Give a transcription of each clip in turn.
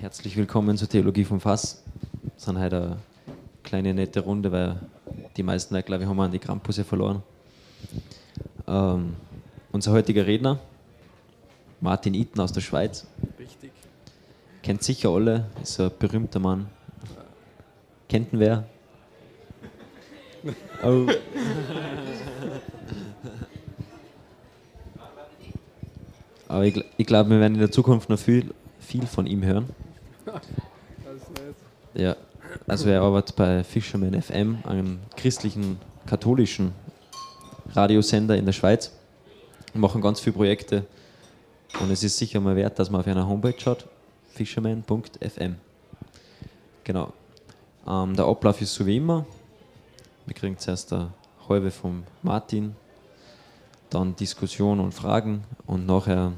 Herzlich willkommen zur Theologie vom Fass. Wir sind heute eine kleine nette Runde, weil die meisten glaube ich, haben an die Krampusse verloren. Ähm, unser heutiger Redner, Martin Itten aus der Schweiz. Richtig. Kennt sicher alle, ist ein berühmter Mann. Kennt ihn wer? Oh. Aber ich, ich glaube, wir werden in der Zukunft noch viel, viel von ihm hören. Das ist nett. Ja, also er arbeitet bei Fisherman FM, einem christlichen, katholischen Radiosender in der Schweiz. Wir machen ganz viele Projekte und es ist sicher mal wert, dass man auf einer Homepage schaut, fisherman.fm. Genau. Ähm, der Ablauf ist so wie immer. Wir kriegen zuerst eine halbe vom Martin, dann Diskussion und Fragen und nachher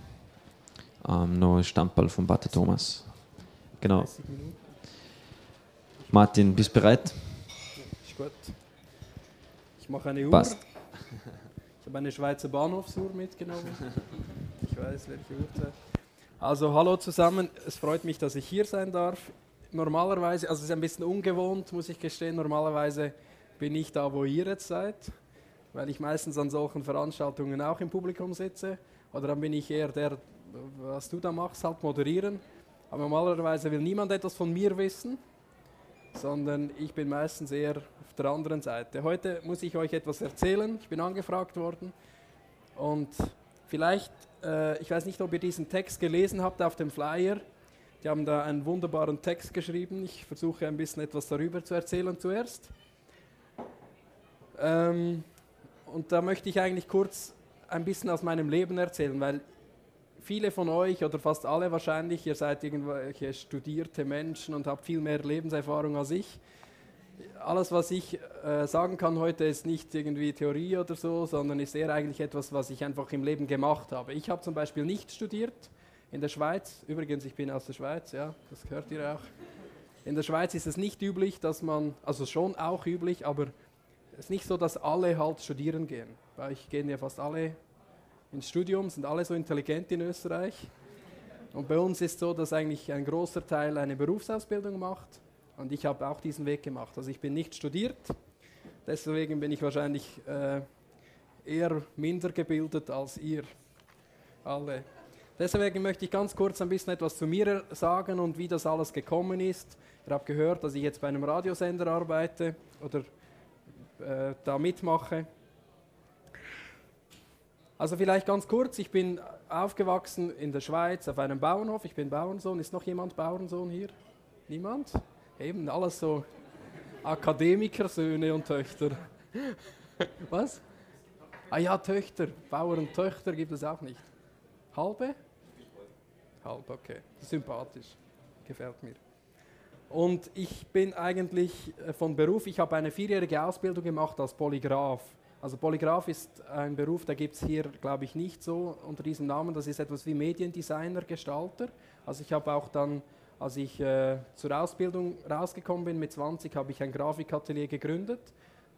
ähm, noch ein Stammball vom Pater Thomas. Genau. 30 Minuten. Martin, bist du bereit? Ist gut. Ich mache eine Uhr. Passt. Ich habe eine Schweizer Bahnhofsuhr mitgenommen. Ich weiß, welche Uhrzeit. Also, hallo zusammen. Es freut mich, dass ich hier sein darf. Normalerweise, also es ist ein bisschen ungewohnt, muss ich gestehen. Normalerweise bin ich da, wo ihr jetzt seid, weil ich meistens an solchen Veranstaltungen auch im Publikum sitze. Oder dann bin ich eher der, was du da machst, halt moderieren. Aber normalerweise will niemand etwas von mir wissen sondern ich bin meistens eher auf der anderen Seite. Heute muss ich euch etwas erzählen. Ich bin angefragt worden und vielleicht, äh, ich weiß nicht, ob ihr diesen Text gelesen habt auf dem Flyer. Die haben da einen wunderbaren Text geschrieben. Ich versuche ein bisschen etwas darüber zu erzählen zuerst. Ähm, und da möchte ich eigentlich kurz ein bisschen aus meinem Leben erzählen, weil viele von euch oder fast alle wahrscheinlich, ihr seid irgendwelche studierte Menschen und habt viel mehr Lebenserfahrung als ich. Alles, was ich äh, sagen kann heute, ist nicht irgendwie Theorie oder so, sondern ist eher eigentlich etwas, was ich einfach im Leben gemacht habe. Ich habe zum Beispiel nicht studiert in der Schweiz. Übrigens, ich bin aus der Schweiz, ja, das gehört ihr auch. In der Schweiz ist es nicht üblich, dass man, also schon auch üblich, aber es ist nicht so, dass alle halt studieren gehen. Bei euch gehen ja fast alle ins Studium, sind alle so intelligent in Österreich. Und bei uns ist so, dass eigentlich ein großer Teil eine Berufsausbildung macht. Und ich habe auch diesen Weg gemacht. Also ich bin nicht studiert, deswegen bin ich wahrscheinlich äh, eher minder gebildet als ihr alle. Deswegen möchte ich ganz kurz ein bisschen etwas zu mir sagen und wie das alles gekommen ist. Ihr habt gehört, dass ich jetzt bei einem Radiosender arbeite oder äh, da mitmache. Also vielleicht ganz kurz, ich bin aufgewachsen in der Schweiz auf einem Bauernhof. Ich bin Bauernsohn. Ist noch jemand Bauernsohn hier? Niemand? Eben alles so Akademikersöhne und Töchter. Was? Ah ja, Töchter. Bauerntöchter gibt es auch nicht. Halbe? Halb, okay. Sympathisch. Gefällt mir. Und ich bin eigentlich äh, von Beruf, ich habe eine vierjährige Ausbildung gemacht als Polygraph. Also Polygraph ist ein Beruf, der gibt es hier, glaube ich, nicht so unter diesem Namen. Das ist etwas wie Mediendesigner, Gestalter. Also ich habe auch dann, als ich äh, zur Ausbildung rausgekommen bin mit 20, habe ich ein Grafikatelier gegründet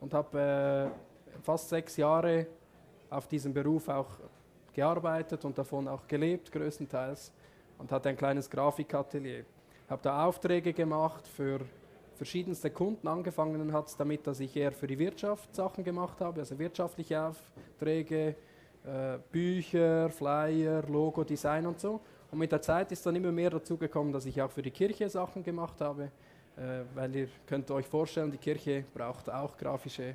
und habe äh, fast sechs Jahre auf diesem Beruf auch gearbeitet und davon auch gelebt, größtenteils. Und hatte ein kleines Grafikatelier. Habe da Aufträge gemacht für verschiedenste Kunden. Angefangen hat damit, dass ich eher für die Wirtschaft Sachen gemacht habe, also wirtschaftliche Aufträge, äh, Bücher, Flyer, Logo, Design und so. Und mit der Zeit ist dann immer mehr dazu gekommen, dass ich auch für die Kirche Sachen gemacht habe, äh, weil ihr könnt euch vorstellen, die Kirche braucht auch grafische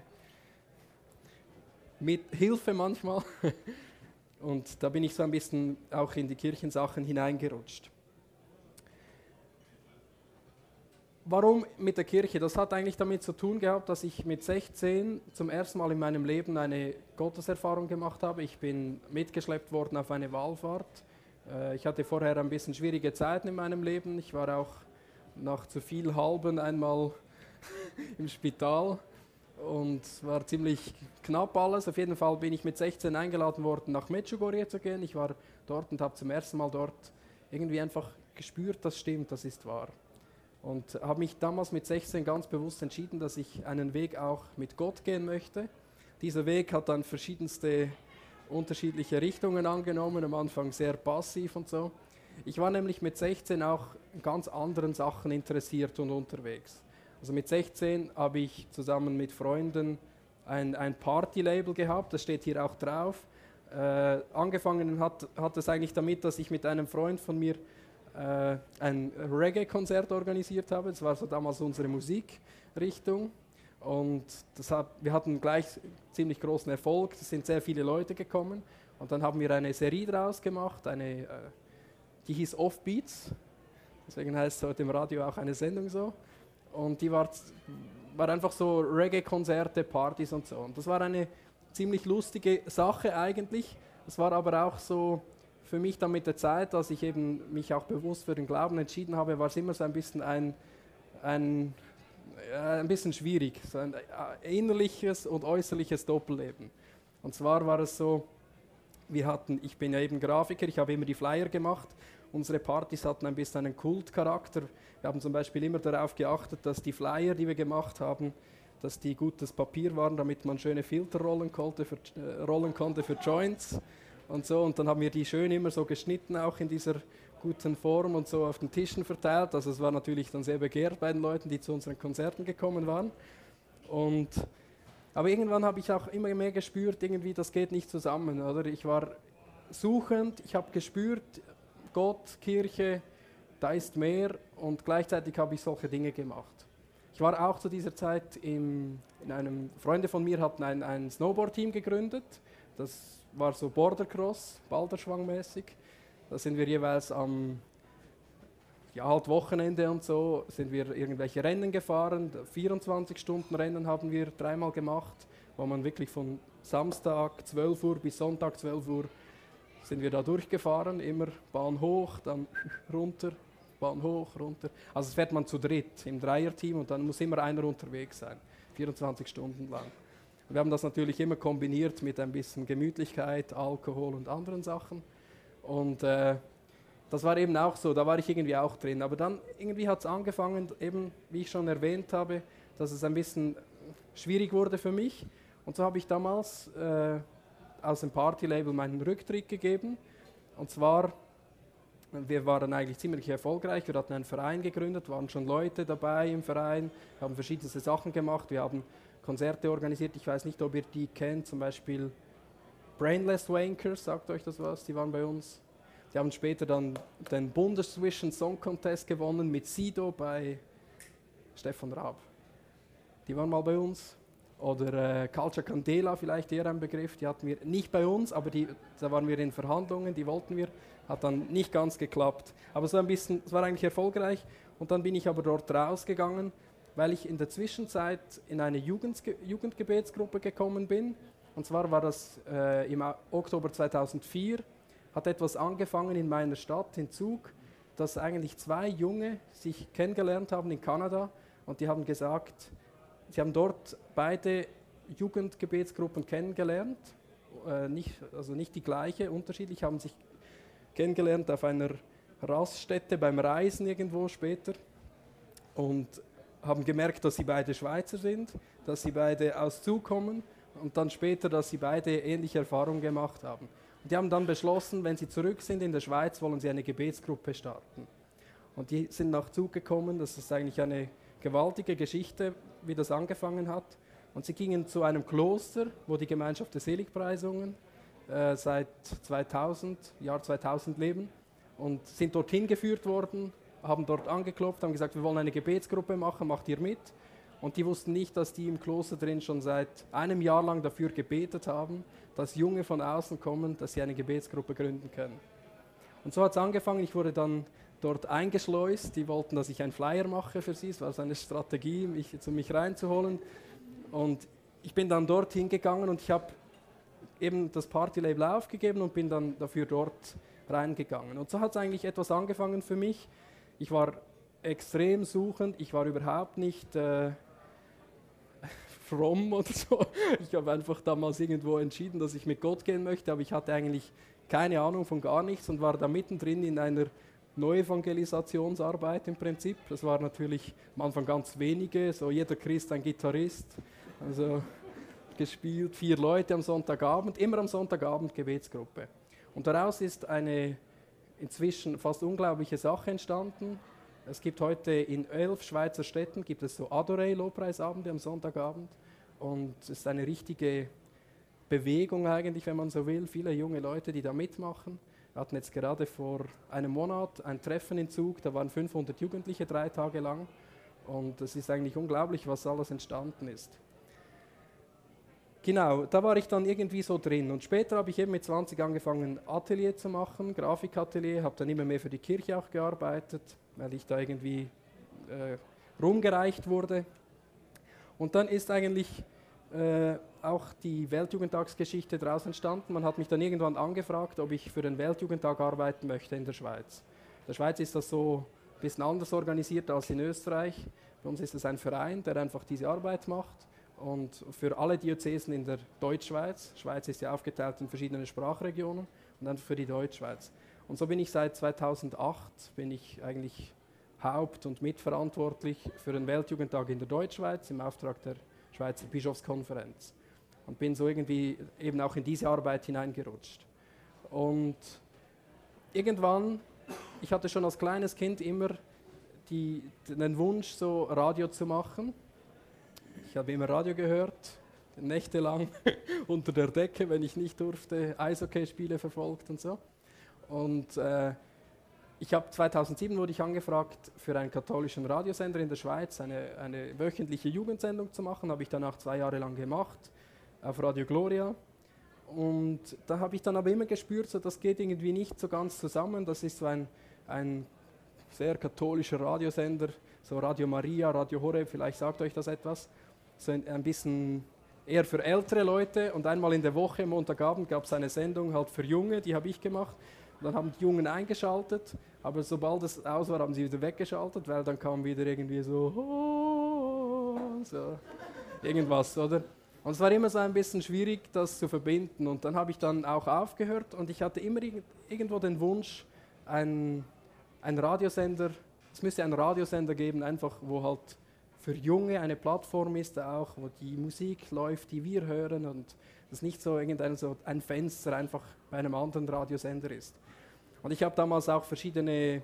mit Hilfe manchmal. Und da bin ich so ein bisschen auch in die Kirchensachen hineingerutscht. Warum mit der Kirche? Das hat eigentlich damit zu tun gehabt, dass ich mit 16 zum ersten Mal in meinem Leben eine Gotteserfahrung gemacht habe. Ich bin mitgeschleppt worden auf eine Wallfahrt. Äh, ich hatte vorher ein bisschen schwierige Zeiten in meinem Leben. Ich war auch nach zu viel Halben einmal im Spital und war ziemlich knapp alles. Auf jeden Fall bin ich mit 16 eingeladen worden, nach Medjugorje zu gehen. Ich war dort und habe zum ersten Mal dort irgendwie einfach gespürt, das stimmt, das ist wahr. Und habe mich damals mit 16 ganz bewusst entschieden, dass ich einen Weg auch mit Gott gehen möchte. Dieser Weg hat dann verschiedenste unterschiedliche Richtungen angenommen, am Anfang sehr passiv und so. Ich war nämlich mit 16 auch ganz anderen Sachen interessiert und unterwegs. Also mit 16 habe ich zusammen mit Freunden ein, ein Party-Label gehabt, das steht hier auch drauf. Äh, angefangen hat, hat es eigentlich damit, dass ich mit einem Freund von mir äh, ein Reggae-Konzert organisiert habe. Das war so damals unsere Musikrichtung. Und hat, wir hatten gleich ziemlich großen Erfolg. Es sind sehr viele Leute gekommen. Und dann haben wir eine Serie daraus gemacht, eine, äh, die hieß Offbeats. Deswegen heißt es heute im Radio auch eine Sendung so. Und die war, war einfach so Reggae-Konzerte, Partys und so. Und das war eine ziemlich lustige Sache eigentlich. Es war aber auch so für mich dann mit der Zeit, als ich eben mich auch bewusst für den Glauben entschieden habe, war es immer so ein bisschen ein, ein, ein bisschen schwierig, so ein äh, innerliches und äußerliches Doppelleben. Und zwar war es so, wir hatten, ich bin ja eben Grafiker, ich habe immer die Flyer gemacht. Unsere Partys hatten ein bisschen einen Kultcharakter. Wir haben zum Beispiel immer darauf geachtet, dass die Flyer, die wir gemacht haben, dass die gutes Papier waren, damit man schöne Filter rollen konnte für, äh, rollen konnte für Joints und so. Und dann haben wir die schön immer so geschnitten, auch in dieser guten Form und so auf den Tischen verteilt. Also es war natürlich dann sehr begehrt bei den Leuten, die zu unseren Konzerten gekommen waren. Und aber irgendwann habe ich auch immer mehr gespürt, irgendwie, das geht nicht zusammen. Oder? Ich war suchend, ich habe gespürt, Gott, Kirche, da ist mehr und gleichzeitig habe ich solche Dinge gemacht. Ich war auch zu dieser Zeit im, in einem, Freunde von mir hatten ein, ein Snowboard-Team gegründet. Das war so Bordercross, Balderschwang-mäßig. Da sind wir jeweils am ja, halt Wochenende und so sind wir irgendwelche Rennen gefahren. 24 Stunden Rennen haben wir dreimal gemacht, wo man wirklich von Samstag 12 Uhr bis Sonntag 12 Uhr sind wir da durchgefahren, immer Bahn hoch, dann runter, Bahn hoch, runter. Also fährt man zu dritt im Dreierteam und dann muss immer einer unterwegs sein, 24 Stunden lang. Wir haben das natürlich immer kombiniert mit ein bisschen Gemütlichkeit, Alkohol und anderen Sachen. Und äh, das war eben auch so, da war ich irgendwie auch drin. Aber dann irgendwie hat es angefangen, eben wie ich schon erwähnt habe, dass es ein bisschen schwierig wurde für mich. Und so habe ich damals äh, aus dem Partylabel meinen Rücktritt gegeben. Und zwar, wir waren eigentlich ziemlich erfolgreich. Wir hatten einen Verein gegründet, waren schon Leute dabei im Verein, haben verschiedene Sachen gemacht. Wir haben Konzerte organisiert. Ich weiß nicht, ob ihr die kennt, zum Beispiel Brainless Wankers, sagt euch das was? Die waren bei uns. Die haben später dann den Bundesvision Song Contest gewonnen mit Sido bei Stefan Raab. Die waren mal bei uns. Oder äh, Culture Candela, vielleicht eher ein Begriff, die hatten wir nicht bei uns, aber die, da waren wir in Verhandlungen, die wollten wir, hat dann nicht ganz geklappt. Aber so ein bisschen, es war eigentlich erfolgreich. Und dann bin ich aber dort rausgegangen, weil ich in der Zwischenzeit in eine Jugend, Jugendgebetsgruppe gekommen bin. Und zwar war das äh, im Oktober 2004 hat etwas angefangen in meiner Stadt, in Zug, dass eigentlich zwei Junge sich kennengelernt haben in Kanada und die haben gesagt, sie haben dort beide Jugendgebetsgruppen kennengelernt, äh, nicht, also nicht die gleiche, unterschiedlich, haben sich kennengelernt auf einer Raststätte beim Reisen irgendwo später und haben gemerkt, dass sie beide Schweizer sind, dass sie beide aus Zug kommen und dann später, dass sie beide ähnliche Erfahrungen gemacht haben. Die haben dann beschlossen, wenn sie zurück sind in der Schweiz, wollen sie eine Gebetsgruppe starten. Und die sind nach Zug gekommen. Das ist eigentlich eine gewaltige Geschichte, wie das angefangen hat. Und sie gingen zu einem Kloster, wo die Gemeinschaft der Seligpreisungen äh, seit 2000, Jahr 2000 leben und sind dorthin geführt worden, haben dort angeklopft, haben gesagt, wir wollen eine Gebetsgruppe machen, macht ihr mit? Und die wussten nicht, dass die im Kloster drin schon seit einem Jahr lang dafür gebetet haben, dass Junge von außen kommen, dass sie eine Gebetsgruppe gründen können. Und so hat es angefangen. Ich wurde dann dort eingeschleust. Die wollten, dass ich einen Flyer mache für sie. Es war so eine Strategie, mich, zu mich reinzuholen. Und ich bin dann dorthin gegangen und ich habe eben das Partylabel aufgegeben und bin dann dafür dort reingegangen. Und so hat es eigentlich etwas angefangen für mich. Ich war extrem suchend. Ich war überhaupt nicht äh, fromm oder so. Ich habe einfach damals irgendwo entschieden, dass ich mit Gott gehen möchte, aber ich hatte eigentlich keine Ahnung von gar nichts und war da mittendrin in einer Neuevangelisationsarbeit im Prinzip. Das war natürlich am Anfang ganz wenige, so jeder Christ ein Gitarrist. Also gespielt, vier Leute am Sonntagabend, immer am Sonntagabend Gebetsgruppe. Und daraus ist eine inzwischen fast unglaubliche Sache entstanden. Es gibt heute in elf Schweizer Städten gibt es so Adorei-Lobpreisabende am Sonntagabend. Und es ist eine richtige Bewegung eigentlich, wenn man so will. Viele junge Leute, die da mitmachen. Wir hatten jetzt gerade vor einem Monat ein Treffen in Zug, da waren 500 Jugendliche drei Tage lang. Und es ist eigentlich unglaublich, was alles entstanden ist. Genau, da war ich dann irgendwie so drin. Und später habe ich eben mit 20 angefangen, Atelier zu machen, Grafikatelier, habe dann immer mehr für die Kirche auch gearbeitet, weil ich da irgendwie äh, rumgereicht wurde. Und dann ist eigentlich äh, auch die Weltjugendtagsgeschichte daraus entstanden. Man hat mich dann irgendwann angefragt, ob ich für den Weltjugendtag arbeiten möchte in der Schweiz. In der Schweiz ist das so ein bisschen anders organisiert als in Österreich. Bei uns ist es ein Verein, der einfach diese Arbeit macht und für alle Diözesen in der Deutschschweiz, Schweiz ist ja aufgeteilt in verschiedene Sprachregionen und dann für die Deutschschweiz. Und so bin ich seit 2008 bin ich eigentlich haupt- und mitverantwortlich für den Weltjugendtag in der Deutschschweiz im Auftrag der Schweizer Bischofskonferenz und bin so irgendwie eben auch in diese Arbeit hineingerutscht. Und irgendwann, ich hatte schon als kleines Kind immer die, den Wunsch, so Radio zu machen ich habe immer Radio gehört, nächtelang unter der Decke, wenn ich nicht durfte, Eishockeyspiele verfolgt und so. Und äh, ich habe 2007 wurde ich angefragt, für einen katholischen Radiosender in der Schweiz eine, eine wöchentliche Jugendsendung zu machen. Habe ich danach zwei Jahre lang gemacht auf Radio Gloria. Und da habe ich dann aber immer gespürt, so, das geht irgendwie nicht so ganz zusammen. Das ist so ein, ein sehr katholischer Radiosender, so Radio Maria, Radio Horeb, vielleicht sagt euch das etwas so ein, bisschen eher für ältere Leute und einmal in der Woche, Montagabend, gab es eine Sendung halt für Junge, die habe ich gemacht. Und dann haben die Jungen eingeschaltet, aber sobald es aus war, haben sie wieder weggeschaltet, weil dann kam wieder irgendwie so, oh, so irgendwas, oder? Und es war immer so ein bisschen schwierig, das zu verbinden. Und dann habe ich dann auch aufgehört und ich hatte immer irgendwo den Wunsch, ein, ein Radiosender, es müsste einen Radiosender geben, einfach wo halt für Junge eine Plattform ist, auch, wo die Musik läuft, die wir hören und das nicht so irgendein so ein Fenster einfach bei einem anderen Radiosender ist. Und ich habe damals auch verschiedene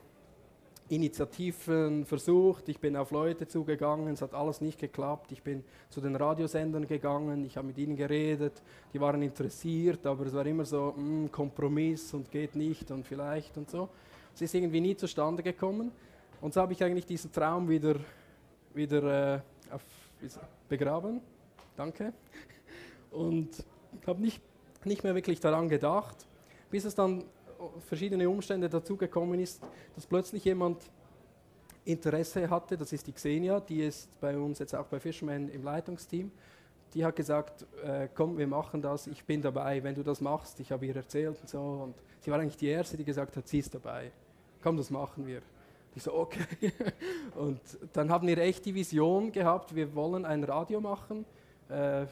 Initiativen versucht. Ich bin auf Leute zugegangen, es hat alles nicht geklappt. Ich bin zu den Radiosendern gegangen, ich habe mit ihnen geredet, die waren interessiert, aber es war immer so mh, hm, Kompromiss und geht nicht und vielleicht und so. Es ist irgendwie nie zustande gekommen. Und so habe ich eigentlich diesen Traum wieder wieder äh, auf, begraben. Danke. Und habe nicht, nicht mehr wirklich daran gedacht, bis es dann verschiedene Umstände dazugekommen ist, dass plötzlich jemand Interesse hatte, das ist die Xenia, die ist bei uns jetzt auch bei Fisherman im Leitungsteam. Die hat gesagt, äh, komm, wir machen das, ich bin dabei, wenn du das machst. Ich habe ihr erzählt und so. Und sie war eigentlich die Erste, die gesagt hat, sie ist dabei. Komm, das machen wir. Ich so, okay. Und dann haben wir echt die Vision gehabt, wir wollen ein Radio machen, äh,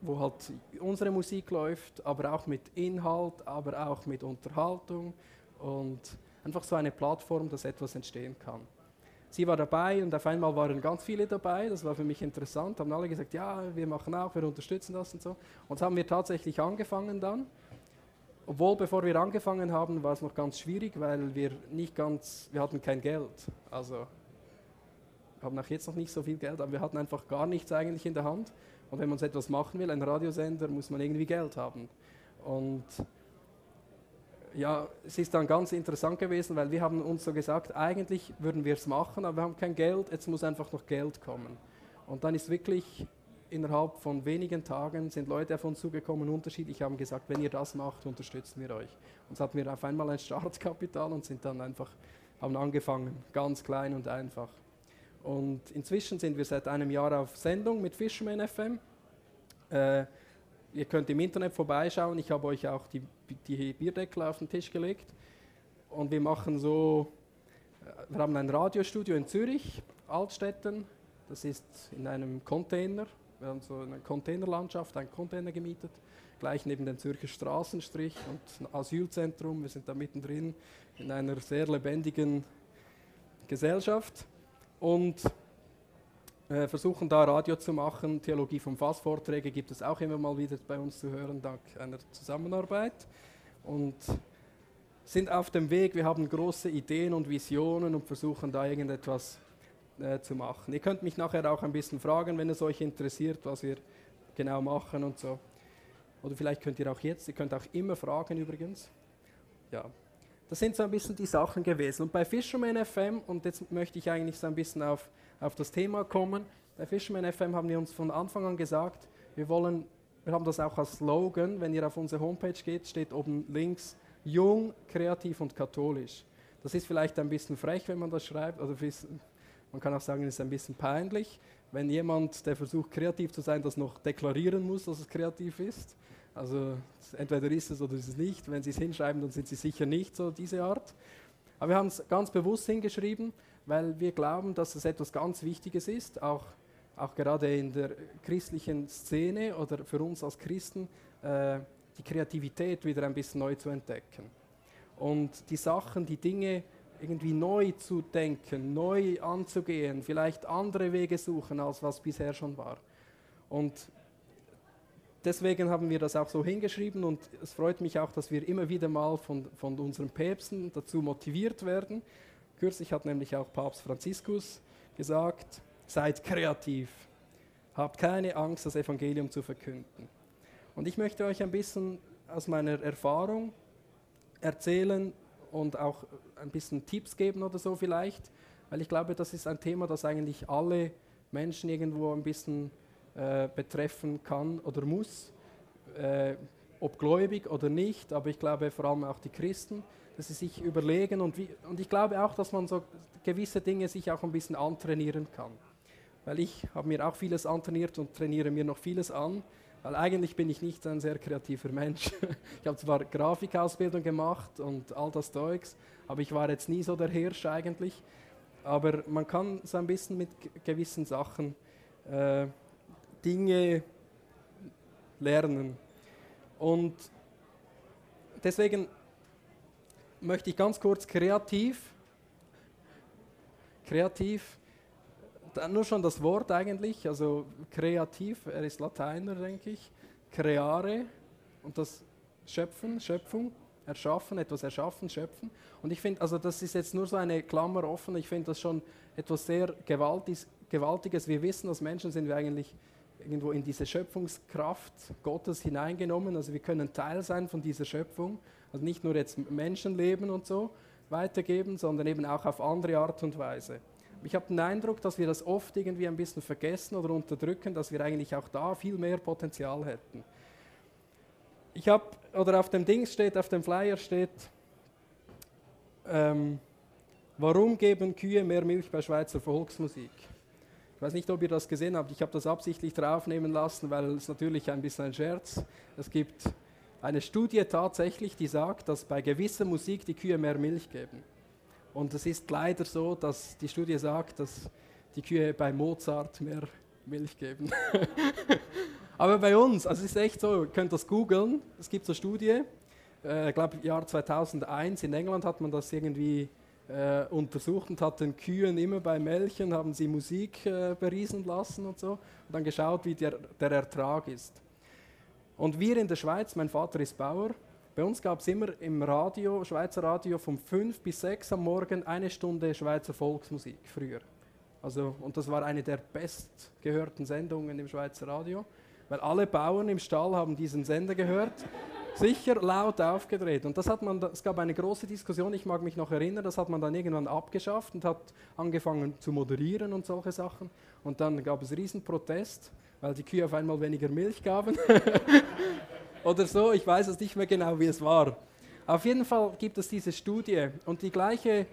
wo halt unsere Musik läuft, aber auch mit Inhalt, aber auch mit Unterhaltung und einfach so eine Plattform, dass etwas entstehen kann. Sie war dabei und auf einmal waren ganz viele dabei, das war für mich interessant, haben alle gesagt, ja, wir machen auch, wir unterstützen das und so. Und so haben wir tatsächlich angefangen dann obwohl, bevor wir angefangen haben, war es noch ganz schwierig, weil wir nicht ganz, wir hatten kein Geld. Also, wir haben auch jetzt noch nicht so viel Geld, aber wir hatten einfach gar nichts eigentlich in der Hand. Und wenn man so etwas machen will, ein Radiosender, muss man irgendwie Geld haben. Und ja, es ist dann ganz interessant gewesen, weil wir haben uns so gesagt, eigentlich würden wir es machen, aber wir haben kein Geld, jetzt muss einfach noch Geld kommen. Und dann ist wirklich innerhalb von wenigen Tagen sind Leute auf uns zugekommen, unterschiedlich haben gesagt, wenn ihr das macht, unterstützen wir euch. Und so hatten wir auf einmal ein Startkapital und sind dann einfach, haben angefangen, ganz klein und einfach. Und inzwischen sind wir seit einem Jahr auf Sendung mit Fisherman FM. Äh, ihr könnt im Internet vorbeischauen. Ich habe euch auch die, die Bierdeckel auf den Tisch gelegt. Und wir machen so, wir haben ein Radiostudio in Zürich, Altstetten. Das ist in einem Container, wir haben so eine Containerlandschaft, einen Container gemietet, gleich neben dem Zürcher Straßenstrich und ein Asylzentrum. Wir sind da mittendrin in einer sehr lebendigen Gesellschaft und äh, versuchen da Radio zu machen. Theologie vom Fass Vorträge gibt es auch immer mal wieder bei uns zu hören, dank einer Zusammenarbeit. Und sind auf dem Weg, wir haben große Ideen und Visionen und versuchen da irgendetwas äh, zu machen. Ihr könnt mich nachher auch ein bisschen fragen, wenn es euch interessiert, was wir genau machen und so. Oder vielleicht könnt ihr auch jetzt, ihr könnt auch immer fragen übrigens. Ja, das sind so ein bisschen die Sachen gewesen. Und bei Fisherman FM, und jetzt möchte ich eigentlich so ein bisschen auf, auf das Thema kommen, bei Fisherman FM haben wir uns von Anfang an gesagt, wir wollen, wir haben das auch als Slogan, wenn ihr auf unsere Homepage geht, steht oben links jung, kreativ und katholisch. Das ist vielleicht ein bisschen frech, wenn man das schreibt, oder man kann auch sagen, es ist ein bisschen peinlich, wenn jemand, der versucht kreativ zu sein, das noch deklarieren muss, dass es kreativ ist. Also entweder ist es oder ist es nicht. Wenn Sie es hinschreiben, dann sind Sie sicher nicht so diese Art. Aber wir haben es ganz bewusst hingeschrieben, weil wir glauben, dass es etwas ganz Wichtiges ist, auch, auch gerade in der christlichen Szene oder für uns als Christen, äh, die Kreativität wieder ein bisschen neu zu entdecken. Und die Sachen, die Dinge irgendwie neu zu denken, neu anzugehen, vielleicht andere Wege suchen, als was bisher schon war. Und deswegen haben wir das auch so hingeschrieben und es freut mich auch, dass wir immer wieder mal von, von unseren Päpsten dazu motiviert werden. Kürzlich hat nämlich auch Papst Franziskus gesagt, seid kreativ, habt keine Angst, das Evangelium zu verkünden. Und ich möchte euch ein bisschen aus meiner Erfahrung erzählen und auch ein bisschen Tipps geben oder so vielleicht, weil ich glaube, das ist ein Thema, das eigentlich alle Menschen irgendwo ein bisschen äh, betreffen kann oder muss, äh, ob gläubig oder nicht, aber ich glaube vor allem auch die Christen, dass sie sich überlegen und, wie, und ich glaube auch, dass man so gewisse Dinge sich auch ein bisschen antrainieren kann. Weil ich habe mir auch vieles antrainiert und trainiere mir noch vieles an, weil eigentlich bin ich nicht ein sehr kreativer Mensch. Ich habe zwar Grafikausbildung gemacht und all das Zeugs, aber ich war jetzt nie so der Hirsch eigentlich. Aber man kann so ein bisschen mit gewissen Sachen äh, Dinge lernen. Und deswegen möchte ich ganz kurz kreativ, kreativ nur schon das Wort eigentlich, also kreativ, er ist Lateiner, denke ich, creare und das Schöpfen, Schöpfung, erschaffen, etwas erschaffen, schöpfen. Und ich finde, also das ist jetzt nur so eine Klammer offen, ich finde das schon etwas sehr Gewaltiges, Gewaltiges. Wir wissen, als Menschen sind wir eigentlich irgendwo in diese Schöpfungskraft Gottes hineingenommen, also wir können Teil sein von dieser Schöpfung, also nicht nur jetzt Menschenleben und so weitergeben, sondern eben auch auf andere Art und Weise ich habe den Eindruck, dass wir das oft irgendwie ein bisschen vergessen oder unterdrücken, dass wir eigentlich auch da viel mehr Potenzial hätten. Ich habe, oder auf dem Ding steht, auf dem Flyer steht, ähm, warum geben Kühe mehr Milch bei Schweizer Volksmusik? Ich weiß nicht, ob ihr das gesehen habt, ich habe das absichtlich draufnehmen lassen, weil es natürlich ein bisschen ein Scherz. Es gibt eine Studie tatsächlich, die sagt, dass bei gewisser Musik die Kühe mehr Milch geben. Und es ist leider so, dass die Studie sagt, dass die Kühe bei Mozart mehr Milch geben. Aber bei uns, also es ist echt so, ihr könnt das googeln, es gibt so eine Studie, äh, ich glaube Jahr 2001 in England hat man das irgendwie äh, untersucht und hat den Kühen immer bei Melchen, haben sie Musik äh, beriesen lassen und so und dann geschaut, wie der, der Ertrag ist. Und wir in der Schweiz, mein Vater ist Bauer, bei uns gab es immer im Radio, Schweizer Radio, von 5 bis 6 am Morgen eine Stunde Schweizer Volksmusik früher. Also, und das war eine der bestgehörten Sendungen im Schweizer Radio, weil alle Bauern im Stall haben diesen Sender gehört, sicher laut aufgedreht. Und das hat man, es gab eine große Diskussion, ich mag mich noch erinnern, das hat man dann irgendwann abgeschafft und hat angefangen zu moderieren und solche Sachen. Und dann gab es riesen Protest, weil die Kühe auf einmal weniger Milch gaben. oder so. Ich weiß es nicht mehr genau, wie es war. Auf jeden Fall gibt es diese Studie. Und die gleiche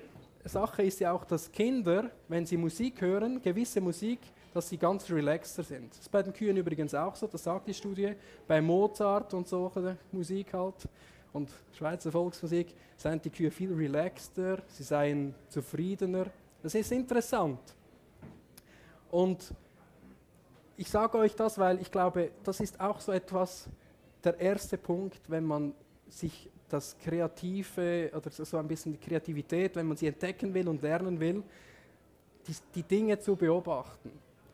Sache ist ja auch, dass Kinder, wenn sie Musik hören, gewisse Musik, dass sie ganz relaxter sind. Das ist bei den Kühen übrigens auch so, das sagt die Studie. Bei Mozart und solche Musik halt und Schweizer Volksmusik seien die Kühe viel relaxter, sie seien zufriedener. Das ist interessant. Und ich sage euch das, weil ich glaube, das ist auch so etwas, der erste Punkt, wenn man sich das Kreative oder so ein bisschen die Kreativität, wenn man sie entdecken will und lernen will, die, die Dinge zu beobachten.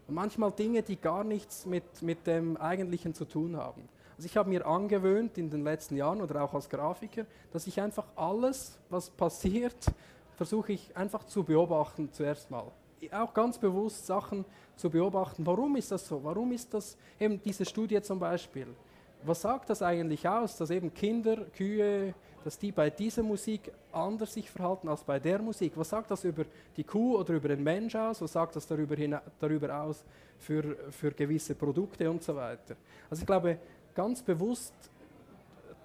Und manchmal Dinge, die gar nichts mit, mit dem Eigentlichen zu tun haben. Also ich habe mir angewöhnt in den letzten Jahren oder auch als Grafiker, dass ich einfach alles, was passiert, versuche ich einfach zu beobachten zuerst mal. Auch ganz bewusst Sachen zu beobachten. Warum ist das so? Warum ist das eben diese Studie zum Beispiel? Was sagt das eigentlich aus, dass eben Kinder, Kühe, dass die bei dieser Musik anders sich verhalten als bei der Musik? Was sagt das über die Kuh oder über den Mensch aus? Was sagt das darüber, darüber aus für, für gewisse Produkte und so weiter? Also ich glaube, ganz bewusst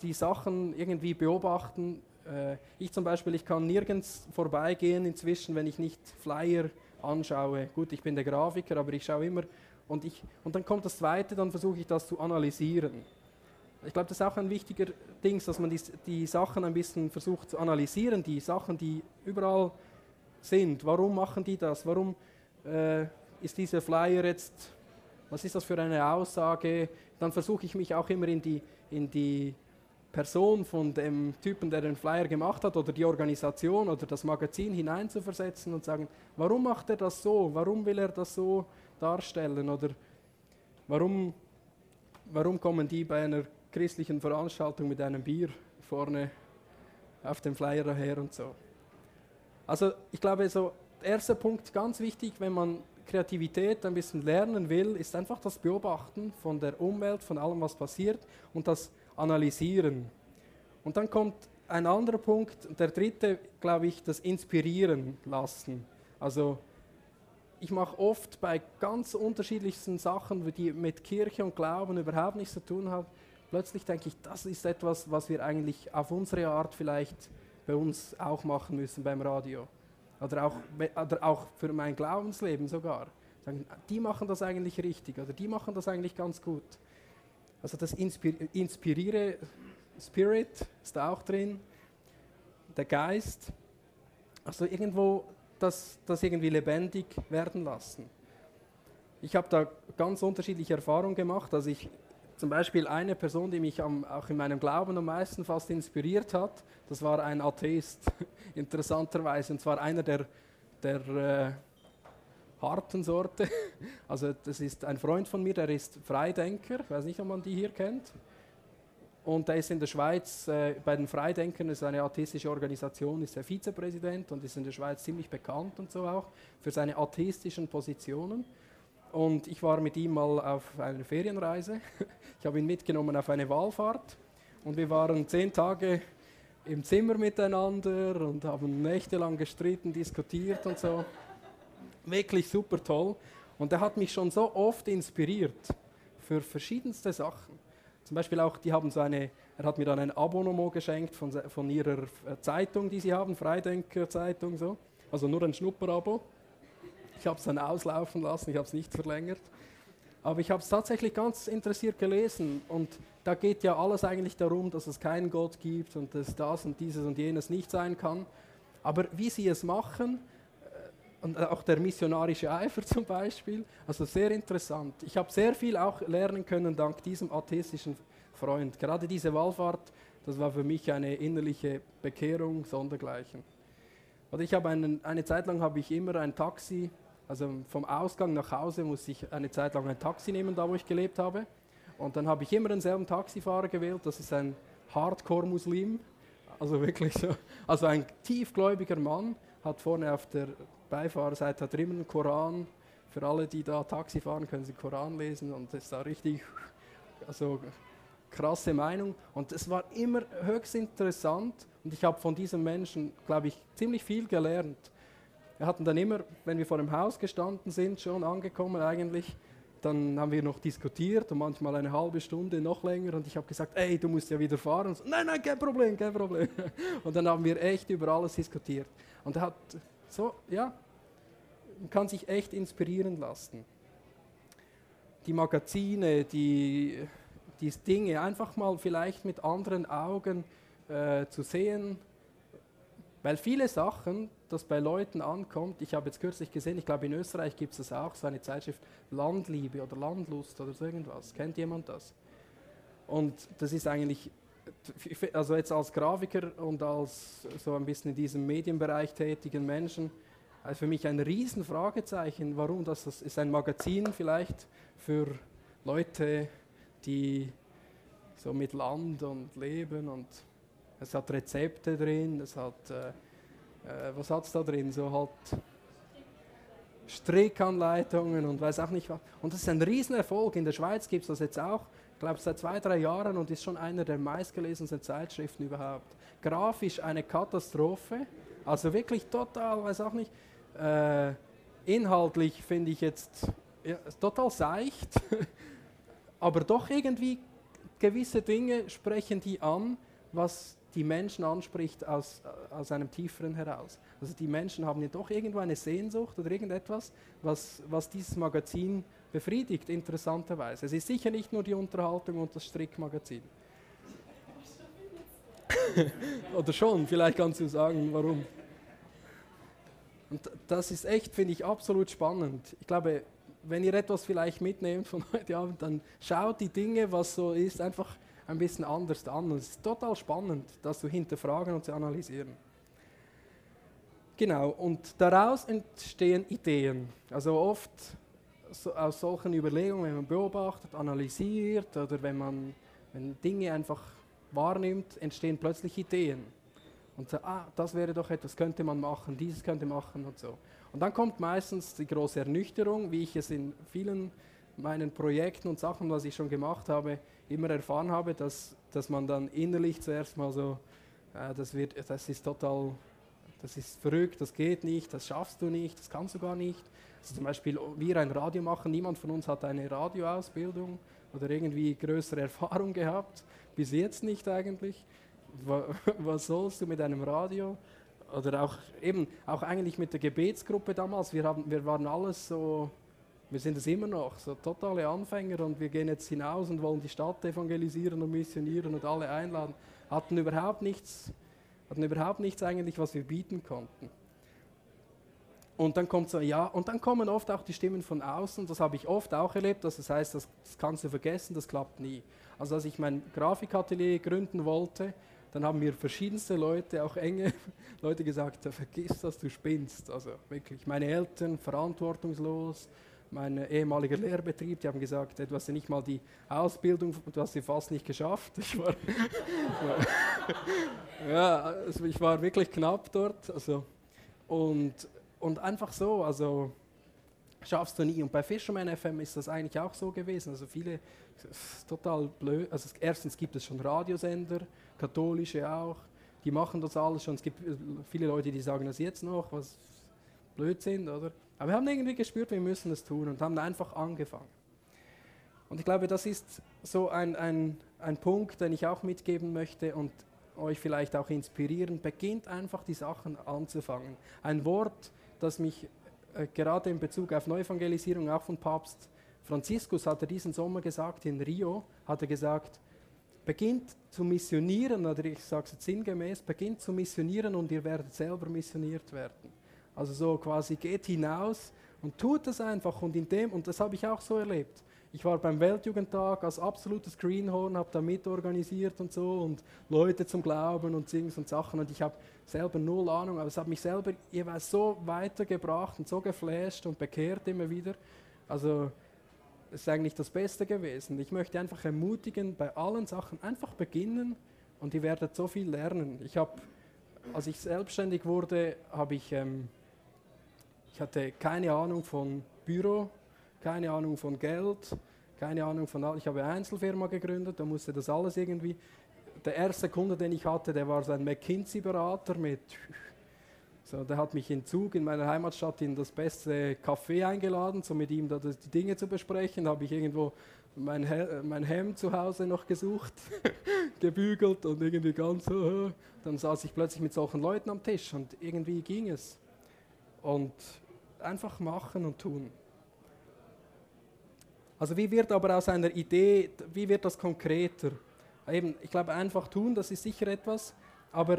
die Sachen irgendwie beobachten. Äh, ich zum Beispiel, ich kann nirgends vorbeigehen inzwischen, wenn ich nicht Flyer anschaue. Gut, ich bin der Grafiker, aber ich schaue immer. Und, ich, und dann kommt das Zweite, dann versuche ich das zu analysieren. Ich glaube, das ist auch ein wichtiger Ding, dass man die, die Sachen ein bisschen versucht zu analysieren, die Sachen, die überall sind. Warum machen die das? Warum äh, ist dieser Flyer jetzt, was ist das für eine Aussage? Dann versuche ich mich auch immer in die, in die Person von dem Typen, der den Flyer gemacht hat, oder die Organisation oder das Magazin hineinzuversetzen und sagen, warum macht er das so? Warum will er das so darstellen? Oder warum, warum kommen die bei einer christlichen Veranstaltung mit einem Bier vorne auf dem Flyer daher und so? Also ich glaube, so der erste Punkt ganz wichtig, wenn man Kreativität ein bisschen lernen will, ist einfach das Beobachten von der Umwelt, von allem, was passiert und das analysieren. Und dann kommt ein anderer Punkt, der dritte, glaube ich, das Inspirieren lassen. Also ich mache oft bei ganz unterschiedlichsten Sachen, die mit Kirche und Glauben überhaupt nichts zu tun haben, plötzlich denke ich, das ist etwas, was wir eigentlich auf unsere Art vielleicht bei uns auch machen müssen beim Radio. Oder auch, oder auch für mein Glaubensleben sogar. Die machen das eigentlich richtig oder die machen das eigentlich ganz gut. Also das Inspir Inspiriere Spirit ist da auch drin, der Geist. Also irgendwo das, das irgendwie lebendig werden lassen. Ich habe da ganz unterschiedliche Erfahrungen gemacht. Also ich zum Beispiel eine Person, die mich am, auch in meinem Glauben am meisten fast inspiriert hat, das war ein Atheist, interessanterweise, und zwar einer der, der äh, harten Sorte. Also das ist ein Freund von mir, der ist Freidenker, ich weiß nicht, ob man die hier kennt. Und er ist in der Schweiz, äh, bei den Freidenkern, ist eine atheistische Organisation, ist er Vizepräsident und ist in der Schweiz ziemlich bekannt und so auch für seine atheistischen Positionen. Und ich war mit ihm mal auf einer Ferienreise. Ich habe ihn mitgenommen auf eine Wahlfahrt und wir waren zehn Tage im Zimmer miteinander und haben nächtelang gestritten, diskutiert und so wirklich super toll. Und er hat mich schon so oft inspiriert für verschiedenste Sachen. Zum Beispiel auch, die haben so eine, er hat mir dann ein Abonnement geschenkt von, von ihrer äh, Zeitung, die sie haben, Freidenker Zeitung, so. Also nur ein Schnupperabo. Ich habe es dann auslaufen lassen, ich habe es nicht verlängert. Aber ich habe es tatsächlich ganz interessiert gelesen und da geht ja alles eigentlich darum, dass es keinen Gott gibt und dass das und dieses und jenes nicht sein kann. Aber wie sie es machen, und auch der missionarische Eifer zum Beispiel. Also sehr interessant. Ich habe sehr viel auch lernen können dank diesem atheistischen Freund. Gerade diese Wallfahrt, das war für mich eine innerliche Bekehrung sondergleichen. Oder ich habe einen, eine Zeit lang habe ich immer ein Taxi, also vom Ausgang nach Hause musste ich eine Zeit lang ein Taxi nehmen, da wo ich gelebt habe. Und dann habe ich immer denselben Taxifahrer gewählt. Das ist ein Hardcore-Muslim, also wirklich so, also ein tiefgläubiger Mann, hat vorne auf der Beifahrerseite hat er immer einen Koran. Für alle, die da Taxi fahren, können sie Koran lesen und das ist da richtig, also krasse Meinung. Und es war immer höchst interessant und ich habe von diesem Menschen, glaube ich, ziemlich viel gelernt. Wir hatten dann immer, wenn wir vor dem Haus gestanden sind, schon angekommen eigentlich, dann haben wir noch diskutiert und manchmal eine halbe Stunde, noch länger. Und ich habe gesagt, ey, du musst ja wieder fahren. So, nein, nein, kein Problem, kein Problem. Und dann haben wir echt über alles diskutiert. Und er hat so, ja, man kann sich echt inspirieren lassen. Die Magazine, die, die Dinge einfach mal vielleicht mit anderen Augen äh, zu sehen, weil viele Sachen, das bei Leuten ankommt, ich habe jetzt kürzlich gesehen, ich glaube in Österreich gibt es das auch, so eine Zeitschrift Landliebe oder Landlust oder so irgendwas. Kennt jemand das? Und das ist eigentlich, also jetzt als Grafiker und als so ein bisschen in diesem Medienbereich tätigen Menschen, also für mich ein Riesenfragezeichen, warum das, das ist ein Magazin vielleicht für Leute, die so mit Land und Leben und es hat Rezepte drin, es hat, äh, äh, was hat es da drin? So halt Strickanleitungen und weiß auch nicht was. Und das ist ein Riesenerfolg. In der Schweiz gibt es das jetzt auch, ich glaube seit zwei, drei Jahren und ist schon einer der meistgelesensten Zeitschriften überhaupt. Grafisch eine Katastrophe, also wirklich total, weiß auch nicht. Äh, inhaltlich finde ich jetzt ja, total seicht, aber doch irgendwie gewisse Dinge sprechen die an, was die Menschen anspricht aus, aus einem tieferen heraus. Also die Menschen haben ja doch irgendwo eine Sehnsucht oder irgendetwas, was, was dieses Magazin befriedigt, interessanterweise. Es ist sicher nicht nur die Unterhaltung und das Strickmagazin. oder schon, vielleicht kannst du sagen, warum. Und das ist echt, finde ich, absolut spannend. Ich glaube, wenn ihr etwas vielleicht mitnehmt von heute Abend, dann schaut die Dinge, was so ist, einfach ein bisschen anders an. Und es ist total spannend, das zu hinterfragen und zu analysieren. Genau, und daraus entstehen Ideen. Also oft so aus solchen Überlegungen, wenn man beobachtet, analysiert oder wenn man wenn Dinge einfach wahrnimmt, entstehen plötzlich Ideen. Und so, ah, das wäre doch etwas, könnte man machen, dieses könnte man machen und so. Und dann kommt meistens die große Ernüchterung, wie ich es in vielen meinen Projekten und Sachen, was ich schon gemacht habe, immer erfahren habe, dass, dass man dann innerlich zuerst mal so, äh, das, wird, das ist total, das ist verrückt, das geht nicht, das schaffst du nicht, das kannst du gar nicht. Also zum Beispiel, wir ein Radio machen, niemand von uns hat eine Radioausbildung oder irgendwie größere Erfahrung gehabt, bis jetzt nicht eigentlich. Was sollst du mit einem Radio? Oder auch eben, auch eigentlich mit der Gebetsgruppe damals, wir, haben, wir waren alles so wir sind es immer noch, so totale Anfänger und wir gehen jetzt hinaus und wollen die Stadt evangelisieren und missionieren und alle einladen. Hatten überhaupt nichts, hatten überhaupt nichts eigentlich, was wir bieten konnten. Und dann kommt so, ja, und dann kommen oft auch die Stimmen von außen, das habe ich oft auch erlebt, dass das heißt, das, das kannst du vergessen, das klappt nie. Also als ich mein Grafikatelier gründen wollte, dann haben mir verschiedenste Leute, auch enge Leute gesagt, vergiss das, du spinnst. Also wirklich, meine Eltern verantwortungslos, mein ehemaliger Lehrbetrieb, die haben gesagt, du hast ja nicht mal die Ausbildung, du hast sie fast nicht geschafft. Ich war, ja, also ich war wirklich knapp dort. Also, und, und einfach so, also schaffst du nie. Und bei Fisherman FM ist das eigentlich auch so gewesen. Also viele, total blöd. Also erstens gibt es schon Radiosender, katholische auch, die machen das alles schon. Es gibt viele Leute, die sagen das jetzt noch, was Blödsinn, oder? Aber wir haben irgendwie gespürt, wir müssen es tun und haben einfach angefangen. Und ich glaube, das ist so ein, ein, ein Punkt, den ich auch mitgeben möchte und euch vielleicht auch inspirieren. Beginnt einfach die Sachen anzufangen. Ein Wort, das mich äh, gerade in Bezug auf Neuevangelisierung auch von Papst Franziskus hat er diesen Sommer gesagt, in Rio hat er gesagt, beginnt zu missionieren, oder ich sage es sinngemäß, beginnt zu missionieren und ihr werdet selber missioniert werden. Also so quasi geht hinaus und tut es einfach und in dem, und das habe ich auch so erlebt. Ich war beim Weltjugendtag als absolutes Greenhorn, habe da mitorganisiert und so und Leute zum Glauben und Sings und Sachen und ich habe selber null Ahnung, aber es hat mich selber jeweils so weitergebracht und so geflasht und bekehrt immer wieder. Also ist eigentlich das Beste gewesen. Ich möchte einfach ermutigen, bei allen Sachen einfach beginnen und ihr werdet so viel lernen. Ich habe, als ich selbstständig wurde, habe ich ähm, hatte keine Ahnung von Büro, keine Ahnung von Geld, keine Ahnung von. Ich habe eine Einzelfirma gegründet, da musste das alles irgendwie. Der erste Kunde, den ich hatte, der war so ein McKinsey-Berater mit. So, der hat mich in Zug in meiner Heimatstadt in das beste Café eingeladen, so mit ihm da die Dinge zu besprechen. Da habe ich irgendwo mein, He mein Hemd zu Hause noch gesucht, gebügelt und irgendwie ganz so. Dann saß ich plötzlich mit solchen Leuten am Tisch und irgendwie ging es. Und einfach machen und tun. Also wie wird aber aus einer Idee, wie wird das konkreter? Eben, ich glaube, einfach tun, das ist sicher etwas, aber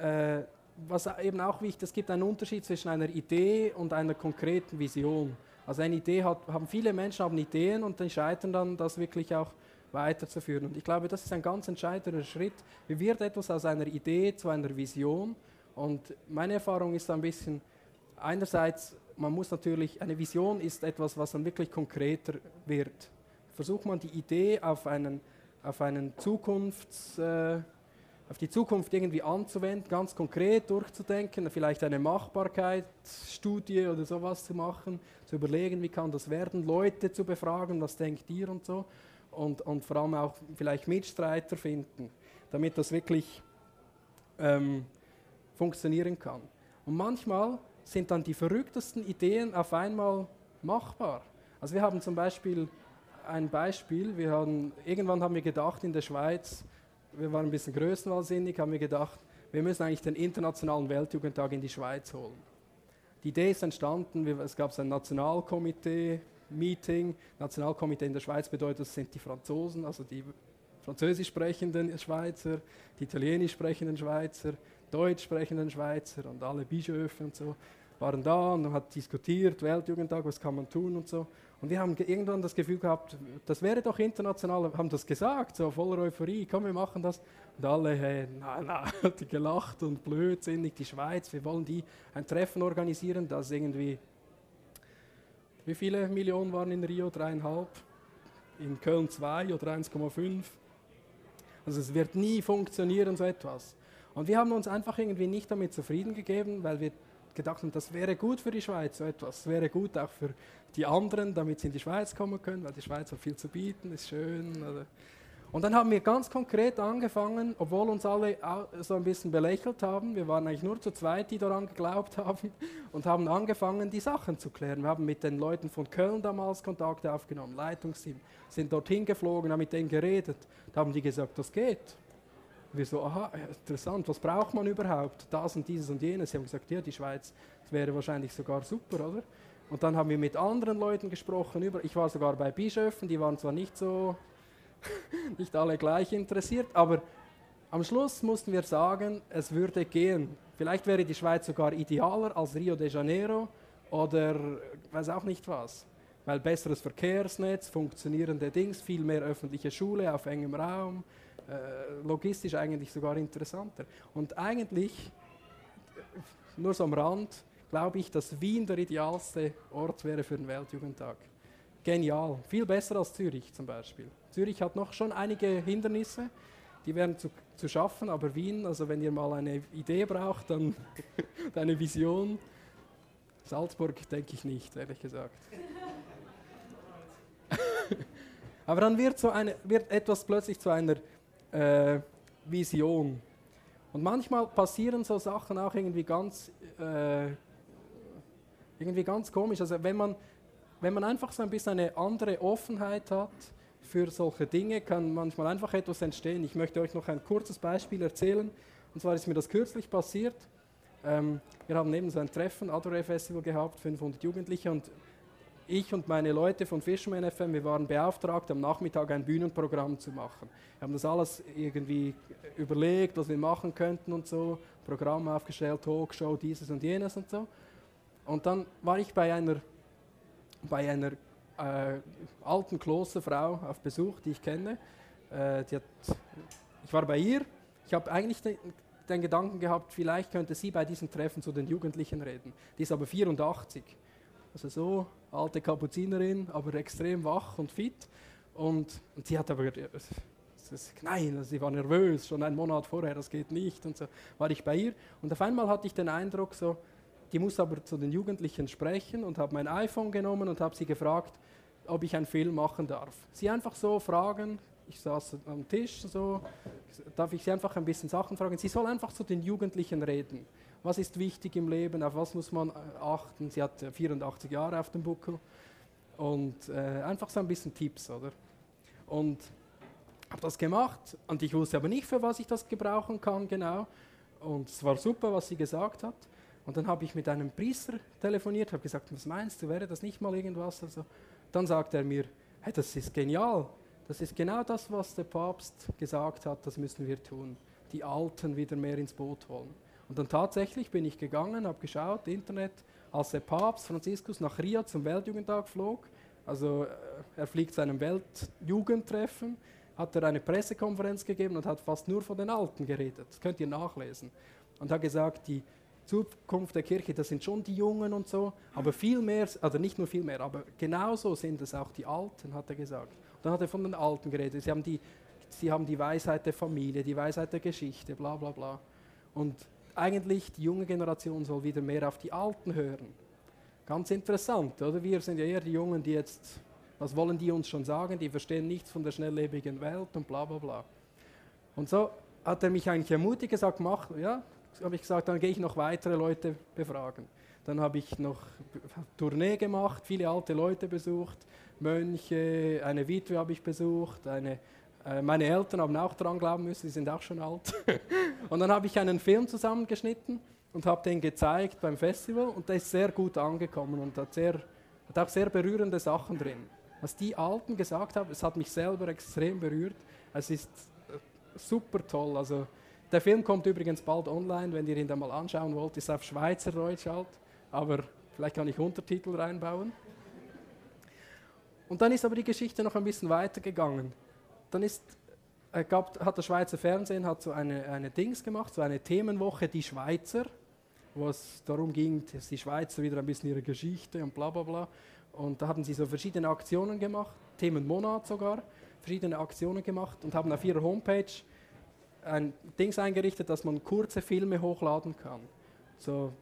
äh, was eben auch wichtig ist, es gibt einen Unterschied zwischen einer Idee und einer konkreten Vision. Also eine Idee hat, haben viele Menschen haben Ideen und die scheitern dann, das wirklich auch weiterzuführen. Und ich glaube, das ist ein ganz entscheidender Schritt. Wie wird etwas aus einer Idee zu einer Vision? Und meine Erfahrung ist ein bisschen, einerseits, man muss natürlich, eine Vision ist etwas, was dann wirklich konkreter wird. Versucht man die Idee auf einen, auf einen Zukunfts, äh, auf die Zukunft irgendwie anzuwenden, ganz konkret durchzudenken, vielleicht eine Machbarkeitsstudie oder sowas zu machen, zu überlegen, wie kann das werden, Leute zu befragen, was denkt ihr und so und, und vor allem auch vielleicht Mitstreiter finden, damit das wirklich ähm, funktionieren kann. Und manchmal sind dann die verrücktesten Ideen auf einmal machbar. Also wir haben zum Beispiel ein Beispiel, wir haben, irgendwann haben wir gedacht in der Schweiz, wir waren ein bisschen größenwahnsinnig, haben wir gedacht, wir müssen eigentlich den Internationalen Weltjugendtag in die Schweiz holen. Die Idee ist entstanden, es gab ein Nationalkomitee, Meeting. Nationalkomitee in der Schweiz bedeutet, das sind die Franzosen, also die französisch sprechenden Schweizer, die italienisch sprechenden Schweizer, deutsch sprechenden Schweizer und alle Bischöfe und so waren da und hat diskutiert, Weltjugendtag, was kann man tun und so. Und wir haben irgendwann das Gefühl gehabt, das wäre doch international, haben das gesagt, so voller Euphorie, komm, wir machen das. Und alle, hey, nein, nein, die gelacht und blödsinnig, die Schweiz, wir wollen die ein Treffen organisieren, das irgendwie, wie viele Millionen waren in Rio? Dreieinhalb? In Köln zwei oder 1,5? Also es wird nie funktionieren, so etwas. Und wir haben uns einfach irgendwie nicht damit zufrieden gegeben, weil wir gedacht haben, das wäre gut für die Schweiz, so etwas. Das wäre gut auch für die anderen, damit sie in die Schweiz kommen können, weil die Schweiz hat viel zu bieten, ist schön. Oder. Und dann haben wir ganz konkret angefangen, obwohl uns alle so ein bisschen belächelt haben, wir waren eigentlich nur zu zweit, die daran geglaubt haben, und haben angefangen, die Sachen zu klären. Wir haben mit den Leuten von Köln damals Kontakte aufgenommen, Leitungsteam, sind dorthin geflogen, haben mit denen geredet. Da haben die gesagt, das geht. Wir so, aha, interessant, was braucht man überhaupt? Das und dieses und jenes. Sie haben gesagt, ja, die Schweiz, das wäre wahrscheinlich sogar super, oder? Und dann haben wir mit anderen Leuten gesprochen. Über, ich war sogar bei Bischöfen, die waren zwar nicht so, nicht alle gleich interessiert, aber am Schluss mussten wir sagen, es würde gehen. Vielleicht wäre die Schweiz sogar idealer als Rio de Janeiro oder weiß auch nicht was. Weil besseres Verkehrsnetz, funktionierende Dings, viel mehr öffentliche Schule auf engem Raum, äh, logistisch eigentlich sogar interessanter. Und eigentlich, nur so am Rand, glaube ich, dass Wien der idealste Ort wäre für den Weltjugendtag. Genial, viel besser als Zürich zum Beispiel. Zürich hat noch schon einige Hindernisse, die wären zu, zu schaffen, aber Wien, also wenn ihr mal eine Idee braucht, dann eine Vision. Salzburg denke ich nicht, ehrlich gesagt. aber dann wird, so eine, wird etwas plötzlich zu einer äh, Vision. Und manchmal passieren so Sachen auch irgendwie ganz, äh, irgendwie ganz komisch. Also wenn man, wenn man einfach so ein bisschen eine andere Offenheit hat für solche Dinge, kann manchmal einfach etwas entstehen. Ich möchte euch noch ein kurzes Beispiel erzählen. Und zwar ist mir das kürzlich passiert. Ähm, wir haben eben so ein Treffen, Adore Festival gehabt, 500 Jugendliche und ich und meine Leute von Fisherman FM, wir waren beauftragt, am Nachmittag ein Bühnenprogramm zu machen. Wir haben das alles irgendwie überlegt, was wir machen könnten und so, Programm aufgestellt, Talkshow, dieses und jenes und so. Und dann war ich bei einer, bei einer äh, alten Klosterfrau auf Besuch, die ich kenne. Äh, die hat, ich war bei ihr. Ich habe eigentlich den, den Gedanken gehabt, vielleicht könnte sie bei diesem Treffen zu den Jugendlichen reden. Die ist aber 84. Also so alte Kapuzinerin, aber extrem wach und fit. Und, und sie hat aber, das, nein, sie war nervös, schon einen Monat vorher, das geht nicht. Und so war ich bei ihr. Und auf einmal hatte ich den Eindruck, so, die muss aber zu den Jugendlichen sprechen und habe mein iPhone genommen und habe sie gefragt, ob ich einen Film machen darf. Sie einfach so fragen, ich saß am Tisch so, darf ich sie einfach ein bisschen Sachen fragen. Sie soll einfach zu den Jugendlichen reden was ist wichtig im Leben, auf was muss man äh, achten. Sie hat 84 äh, Jahre auf dem Buckel und äh, einfach so ein bisschen Tipps, oder? Und habe das gemacht und ich wusste aber nicht, für was ich das gebrauchen kann, genau. Und es war super, was sie gesagt hat. Und dann habe ich mit einem Priester telefoniert, habe gesagt, was meinst du, wäre das nicht mal irgendwas? Also, dann sagt er mir, hey, das ist genial. Das ist genau das, was der Papst gesagt hat, das müssen wir tun. Die Alten wieder mehr ins Boot holen. Und dann tatsächlich bin ich gegangen, habe geschaut, Internet, als der Papst Franziskus nach Rio zum Weltjugendtag flog, also äh, er fliegt zu einem Weltjugendtreffen, hat er eine Pressekonferenz gegeben und hat fast nur von den Alten geredet. Das könnt ihr nachlesen. Und hat gesagt, die Zukunft der Kirche, das sind schon die Jungen und so, aber viel mehr, also nicht nur viel mehr, aber genauso sind es auch die Alten, hat er gesagt. Und dann hat er von den Alten geredet. Sie haben die sie haben die Weisheit der Familie, die Weisheit der Geschichte, bla bla bla. Und eigentlich die junge Generation soll wieder mehr auf die Alten hören. Ganz interessant, oder? Wir sind ja eher die Jungen, die jetzt, was wollen die uns schon sagen? Die verstehen nichts von der schnelllebigen Welt und bla bla bla. Und so hat er mich eigentlich ermutigt, gesagt, mach, ja, habe ich gesagt, dann gehe ich noch weitere Leute befragen. Dann habe ich noch Tournee gemacht, viele alte Leute besucht, Mönche, eine Witwe habe ich besucht, eine, meine Eltern haben auch daran glauben müssen, die sind auch schon alt. und dann habe ich einen Film zusammengeschnitten und habe den gezeigt beim Festival und der ist sehr gut angekommen und hat, sehr, hat auch sehr berührende Sachen drin. Was die Alten gesagt haben, es hat mich selber extrem berührt. Es ist äh, super toll. Also der Film kommt übrigens bald online, wenn ihr ihn dann mal anschauen wollt. Ist auf Schweizerdeutsch halt, aber vielleicht kann ich Untertitel reinbauen. Und dann ist aber die Geschichte noch ein bisschen weitergegangen. Dann ist, äh, gab, hat das Schweizer Fernsehen hat so eine, eine Dings gemacht, so eine Themenwoche, die Schweizer, wo es darum ging, dass die Schweizer wieder ein bisschen ihre Geschichte und bla bla bla. Und da haben sie so verschiedene Aktionen gemacht, Themenmonat sogar, verschiedene Aktionen gemacht und haben auf ihrer Homepage ein Dings eingerichtet, dass man kurze Filme hochladen kann. So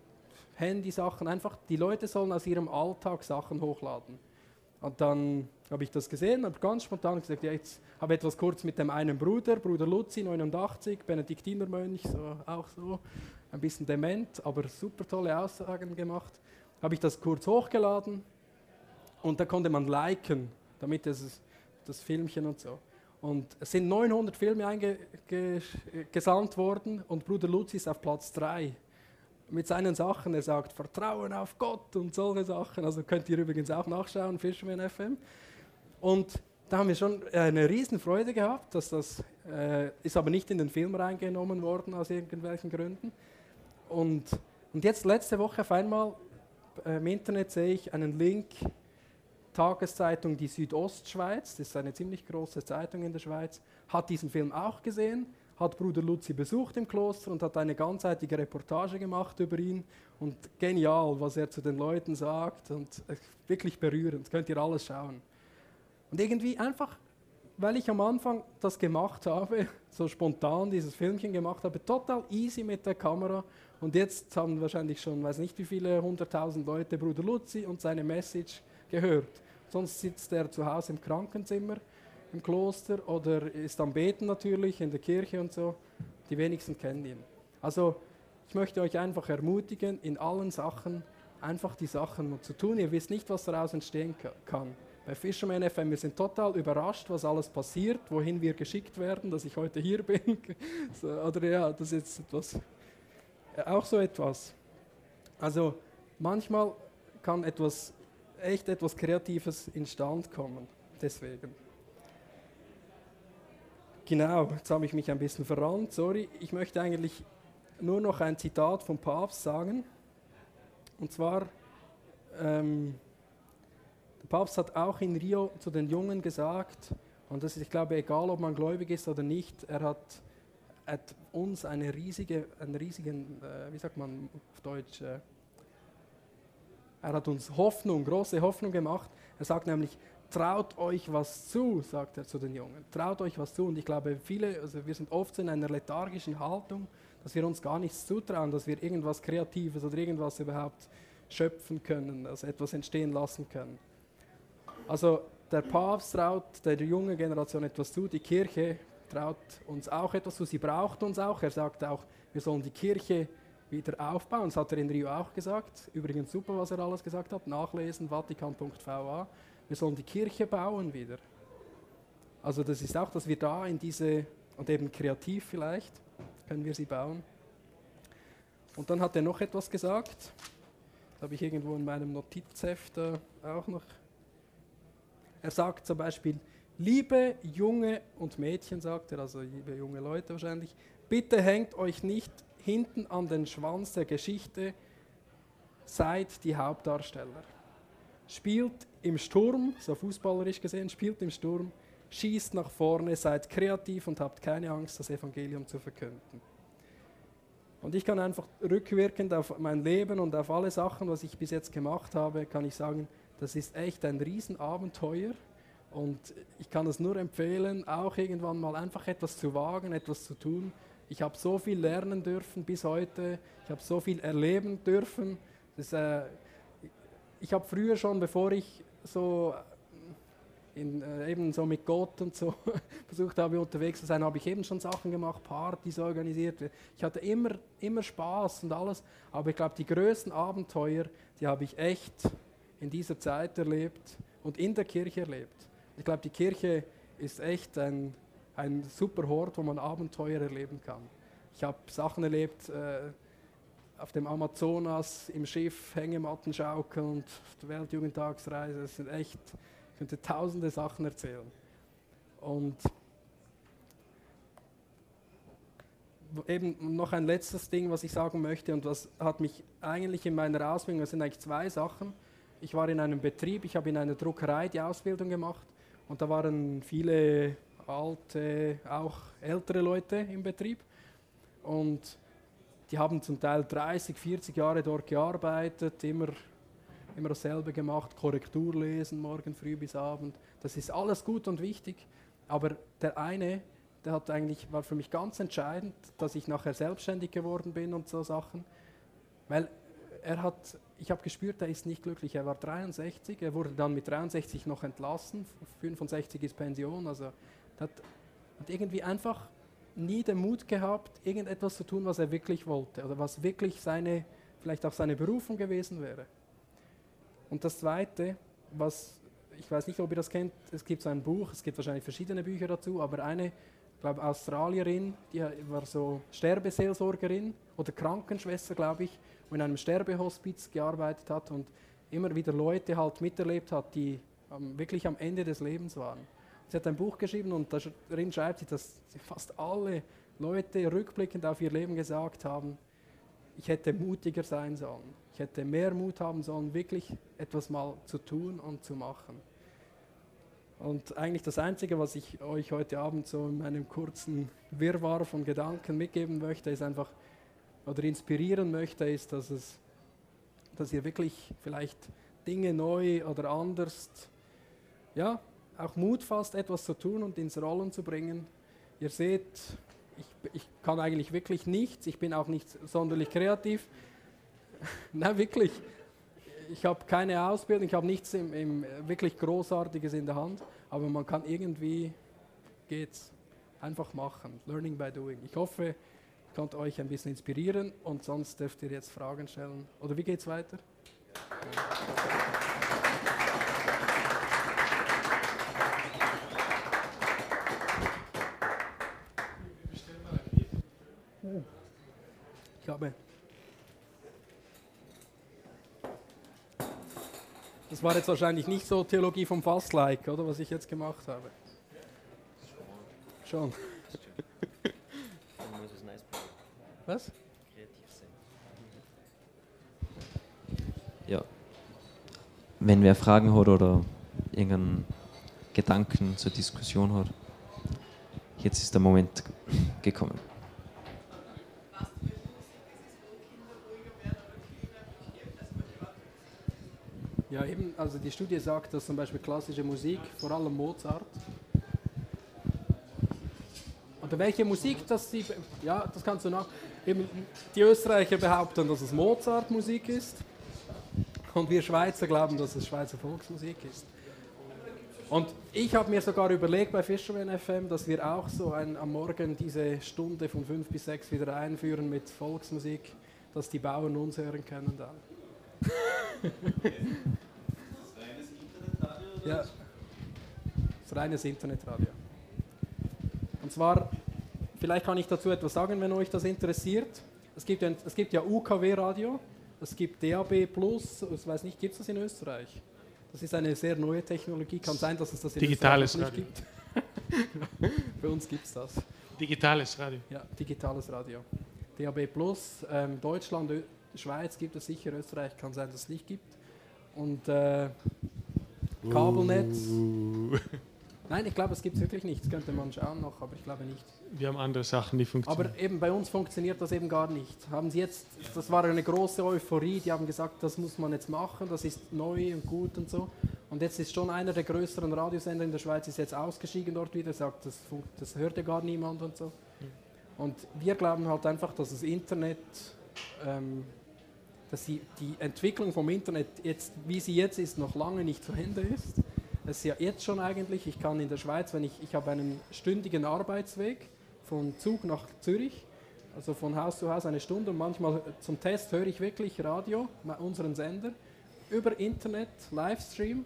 Handysachen, einfach die Leute sollen aus ihrem Alltag Sachen hochladen. Und dann habe ich das gesehen, habe ganz spontan gesagt, ja, jetzt habe etwas kurz mit dem einen Bruder, Bruder Luzi, 89, Benediktinermönch, so, auch so, ein bisschen dement, aber super tolle Aussagen gemacht. Habe ich das kurz hochgeladen und da konnte man liken, damit es das Filmchen und so. Und es sind 900 Filme eingesandt worden und Bruder Luzi ist auf Platz 3 mit seinen Sachen. Er sagt Vertrauen auf Gott und solche Sachen. Also könnt ihr übrigens auch nachschauen, Fisherman FM. Und da haben wir schon eine Riesenfreude gehabt, dass das äh, ist aber nicht in den Film reingenommen worden aus irgendwelchen Gründen. Und, und jetzt letzte Woche auf einmal äh, im Internet sehe ich einen Link, Tageszeitung Die Südostschweiz, das ist eine ziemlich große Zeitung in der Schweiz, hat diesen Film auch gesehen hat Bruder Luzi besucht im Kloster und hat eine ganzheitliche Reportage gemacht über ihn. Und genial, was er zu den Leuten sagt und äh, wirklich berührend. Könnt ihr alles schauen. Und irgendwie einfach, weil ich am Anfang das gemacht habe, so spontan dieses Filmchen gemacht habe, total easy mit der Kamera. Und jetzt haben wahrscheinlich schon, weiß nicht wie viele, hunderttausend Leute Bruder Luzi und seine Message gehört. Sonst sitzt er zu Hause im Krankenzimmer im Kloster oder ist am Beten natürlich in der Kirche und so. Die wenigsten kennen ihn. Also ich möchte euch einfach ermutigen, in allen Sachen einfach die Sachen zu tun. Ihr wisst nicht, was daraus entstehen kann. Bei Fisherman FM, wir sind total überrascht, was alles passiert, wohin wir geschickt werden, dass ich heute hier bin. so, oder ja, das ist etwas, auch so etwas. Also manchmal kann etwas, echt etwas Kreatives instand kommen. Deswegen. Genau, jetzt habe ich mich ein bisschen verrannt, sorry. Ich möchte eigentlich nur noch ein Zitat vom Papst sagen. Und zwar, ähm, Papst hat auch in Rio zu den Jungen gesagt, und das ist, ich glaube, egal ob man gläubig ist oder nicht, er hat, hat uns eine riesige, einen riesigen, äh, wie sagt man auf Deutsch, äh, er hat uns Hoffnung, große Hoffnung gemacht. Er sagt nämlich, traut euch was zu, sagt er zu den Jungen. Traut euch was zu. Und ich glaube, viele, also wir sind oft in einer lethargischen Haltung, dass wir uns gar nichts zutrauen, dass wir irgendwas Kreatives oder irgendwas überhaupt schöpfen können, also etwas entstehen lassen können. Also der Papst traut der jungen Generation etwas zu, die Kirche traut uns auch etwas zu, sie braucht uns auch. Er sagt auch, wir sollen die Kirche wieder aufbauen. Das hat er in Rio auch gesagt. Übrigens super, was er alles gesagt hat. Nachlesen, vatikan.va wir sollen die Kirche bauen wieder. Also das ist auch, dass wir da in diese, und eben kreativ vielleicht, können wir sie bauen. Und dann hat er noch etwas gesagt, das habe ich irgendwo in meinem Notizheft äh, auch noch. Er sagt zum Beispiel, liebe Junge und Mädchen, sagt er, also liebe junge Leute wahrscheinlich, bitte hängt euch nicht hinten an den Schwanz der Geschichte, seid die Hauptdarsteller spielt im Sturm, so fußballerisch gesehen, spielt im Sturm, schießt nach vorne, seid kreativ und habt keine Angst, das Evangelium zu verkünden. Und ich kann einfach rückwirkend auf mein Leben und auf alle Sachen, was ich bis jetzt gemacht habe, kann ich sagen, das ist echt ein Riesenabenteuer, Und ich kann es nur empfehlen, auch irgendwann mal einfach etwas zu wagen, etwas zu tun. Ich habe so viel lernen dürfen bis heute. Ich habe so viel erleben dürfen. Das, äh, ich habe früher schon, bevor ich so in, äh, eben so mit Gott und so versucht habe, unterwegs zu sein, habe ich eben schon Sachen gemacht, Partys organisiert. Ich hatte immer, immer Spaß und alles. Aber ich glaube, die größten Abenteuer, die habe ich echt in dieser Zeit erlebt und in der Kirche erlebt. Ich glaube, die Kirche ist echt ein, ein super Hort, wo man Abenteuer erleben kann. Ich habe Sachen erlebt äh, auf dem Amazonas, im Schiff, Hängematten schaukeln und Weltjugendtagsreise. Das sind echt könnte tausende Sachen erzählen. Und eben noch ein letztes Ding, was ich sagen möchte und was hat mich eigentlich in meiner Ausbildung, das sind eigentlich zwei Sachen. Ich war in einem Betrieb, ich habe in einer Druckerei die Ausbildung gemacht und da waren viele alte, auch ältere Leute im Betrieb und die haben zum Teil 30, 40 Jahre dort gearbeitet, immer immer dasselbe gemacht, Korrektur lesen, morgen früh bis Abend. Das ist alles gut und wichtig. Aber der eine, der hat eigentlich, war für mich ganz entscheidend, dass ich nachher selbstständig geworden bin und so Sachen. Weil er hat, ich habe gespürt, er ist nicht glücklich. Er war 63, er wurde dann mit 63 noch entlassen, 65 ist Pension. Also hat, hat irgendwie einfach nie den Mut gehabt, irgendetwas zu tun, was er wirklich wollte oder was wirklich seine, vielleicht auch seine Berufung gewesen wäre. Und das Zweite, was ich weiß nicht, ob ihr das kennt, es gibt so ein Buch, es gibt wahrscheinlich verschiedene Bücher dazu, aber eine, glaube Australierin, die war so Sterbeseelsorgerin oder Krankenschwester, glaube ich, in einem Sterbehospiz gearbeitet hat und immer wieder Leute halt miterlebt hat, die ähm, wirklich am Ende des Lebens waren. Sie hat ein Buch geschrieben und darin schreibt sie, dass fast alle Leute rückblickend auf ihr Leben gesagt haben, ich hätte mutiger sein sollen. Ich hätte mehr Mut haben sollen, wirklich etwas mal zu tun und zu machen. Und eigentlich das Einzige, was ich euch heute Abend so in meinem kurzen Wirrwarr von Gedanken mitgeben möchte, ist einfach, oder inspirieren möchte, ist, dass, es, dass ihr wirklich vielleicht Dinge neu oder anders, ja, auch Mut fasst, etwas zu tun und ins Rollen zu bringen. Ihr seht, ich, ich kann eigentlich wirklich nichts, ich bin auch nicht sonderlich kreativ, Nein, wirklich. Ich habe keine Ausbildung, ich habe nichts im, im, wirklich Großartiges in der Hand, aber man kann irgendwie, geht's, einfach machen. Learning by doing. Ich hoffe, konnte euch ein bisschen inspirieren und sonst dürft ihr jetzt Fragen stellen. Oder wie geht's weiter? Ich habe Das war jetzt wahrscheinlich nicht so Theologie vom Fass-like, oder was ich jetzt gemacht habe. Schon. Was? Ja. Wenn wer Fragen hat oder irgendeinen Gedanken zur Diskussion hat, jetzt ist der Moment gekommen. Ja, eben, also die Studie sagt, dass zum Beispiel klassische Musik, vor allem Mozart, oder welche Musik, dass sie, ja, das kannst du nach, eben, die Österreicher behaupten, dass es Mozart-Musik ist und wir Schweizer glauben, dass es Schweizer Volksmusik ist. Und ich habe mir sogar überlegt bei Fisherman FM, dass wir auch so ein, am Morgen diese Stunde von 5 bis 6 wieder einführen mit Volksmusik, dass die Bauern uns hören können dann. Ja, das ist reines Internetradio. Und zwar, vielleicht kann ich dazu etwas sagen, wenn euch das interessiert. Es gibt, ein, es gibt ja UKW-Radio, es gibt DAB+, ich weiß nicht, gibt es das in Österreich? Das ist eine sehr neue Technologie, kann sein, dass es das in Digitales Österreich nicht gibt. Bei uns gibt es das. Digitales Radio. Ja, digitales Radio. DAB+, ähm, Deutschland, Ö Schweiz gibt es sicher, Österreich kann sein, dass es nicht gibt. Und äh, Kabelnetz. Uh. Nein, ich glaube, es gibt es wirklich nicht. Das könnte man schauen noch, aber ich glaube nicht. Wir haben andere Sachen, die funktionieren. Aber eben bei uns funktioniert das eben gar nicht. Haben Sie jetzt, das war eine große Euphorie, die haben gesagt, das muss man jetzt machen, das ist neu und gut und so. Und jetzt ist schon einer der größeren Radiosender in der Schweiz ist jetzt ausgestiegen dort wieder, sagt, das, das hört ja gar niemand und so. Und wir glauben halt einfach, dass das Internet, ähm, dass die, die Entwicklung vom Internet jetzt, wie sie jetzt ist, noch lange nicht zu Ende ist. Es ja jetzt schon eigentlich, ich kann in der Schweiz, wenn ich, ich habe einen stündigen Arbeitsweg von Zug nach Zürich, also von Haus zu Haus eine Stunde und manchmal zum Test höre ich wirklich Radio, unseren Sender, über Internet, Livestream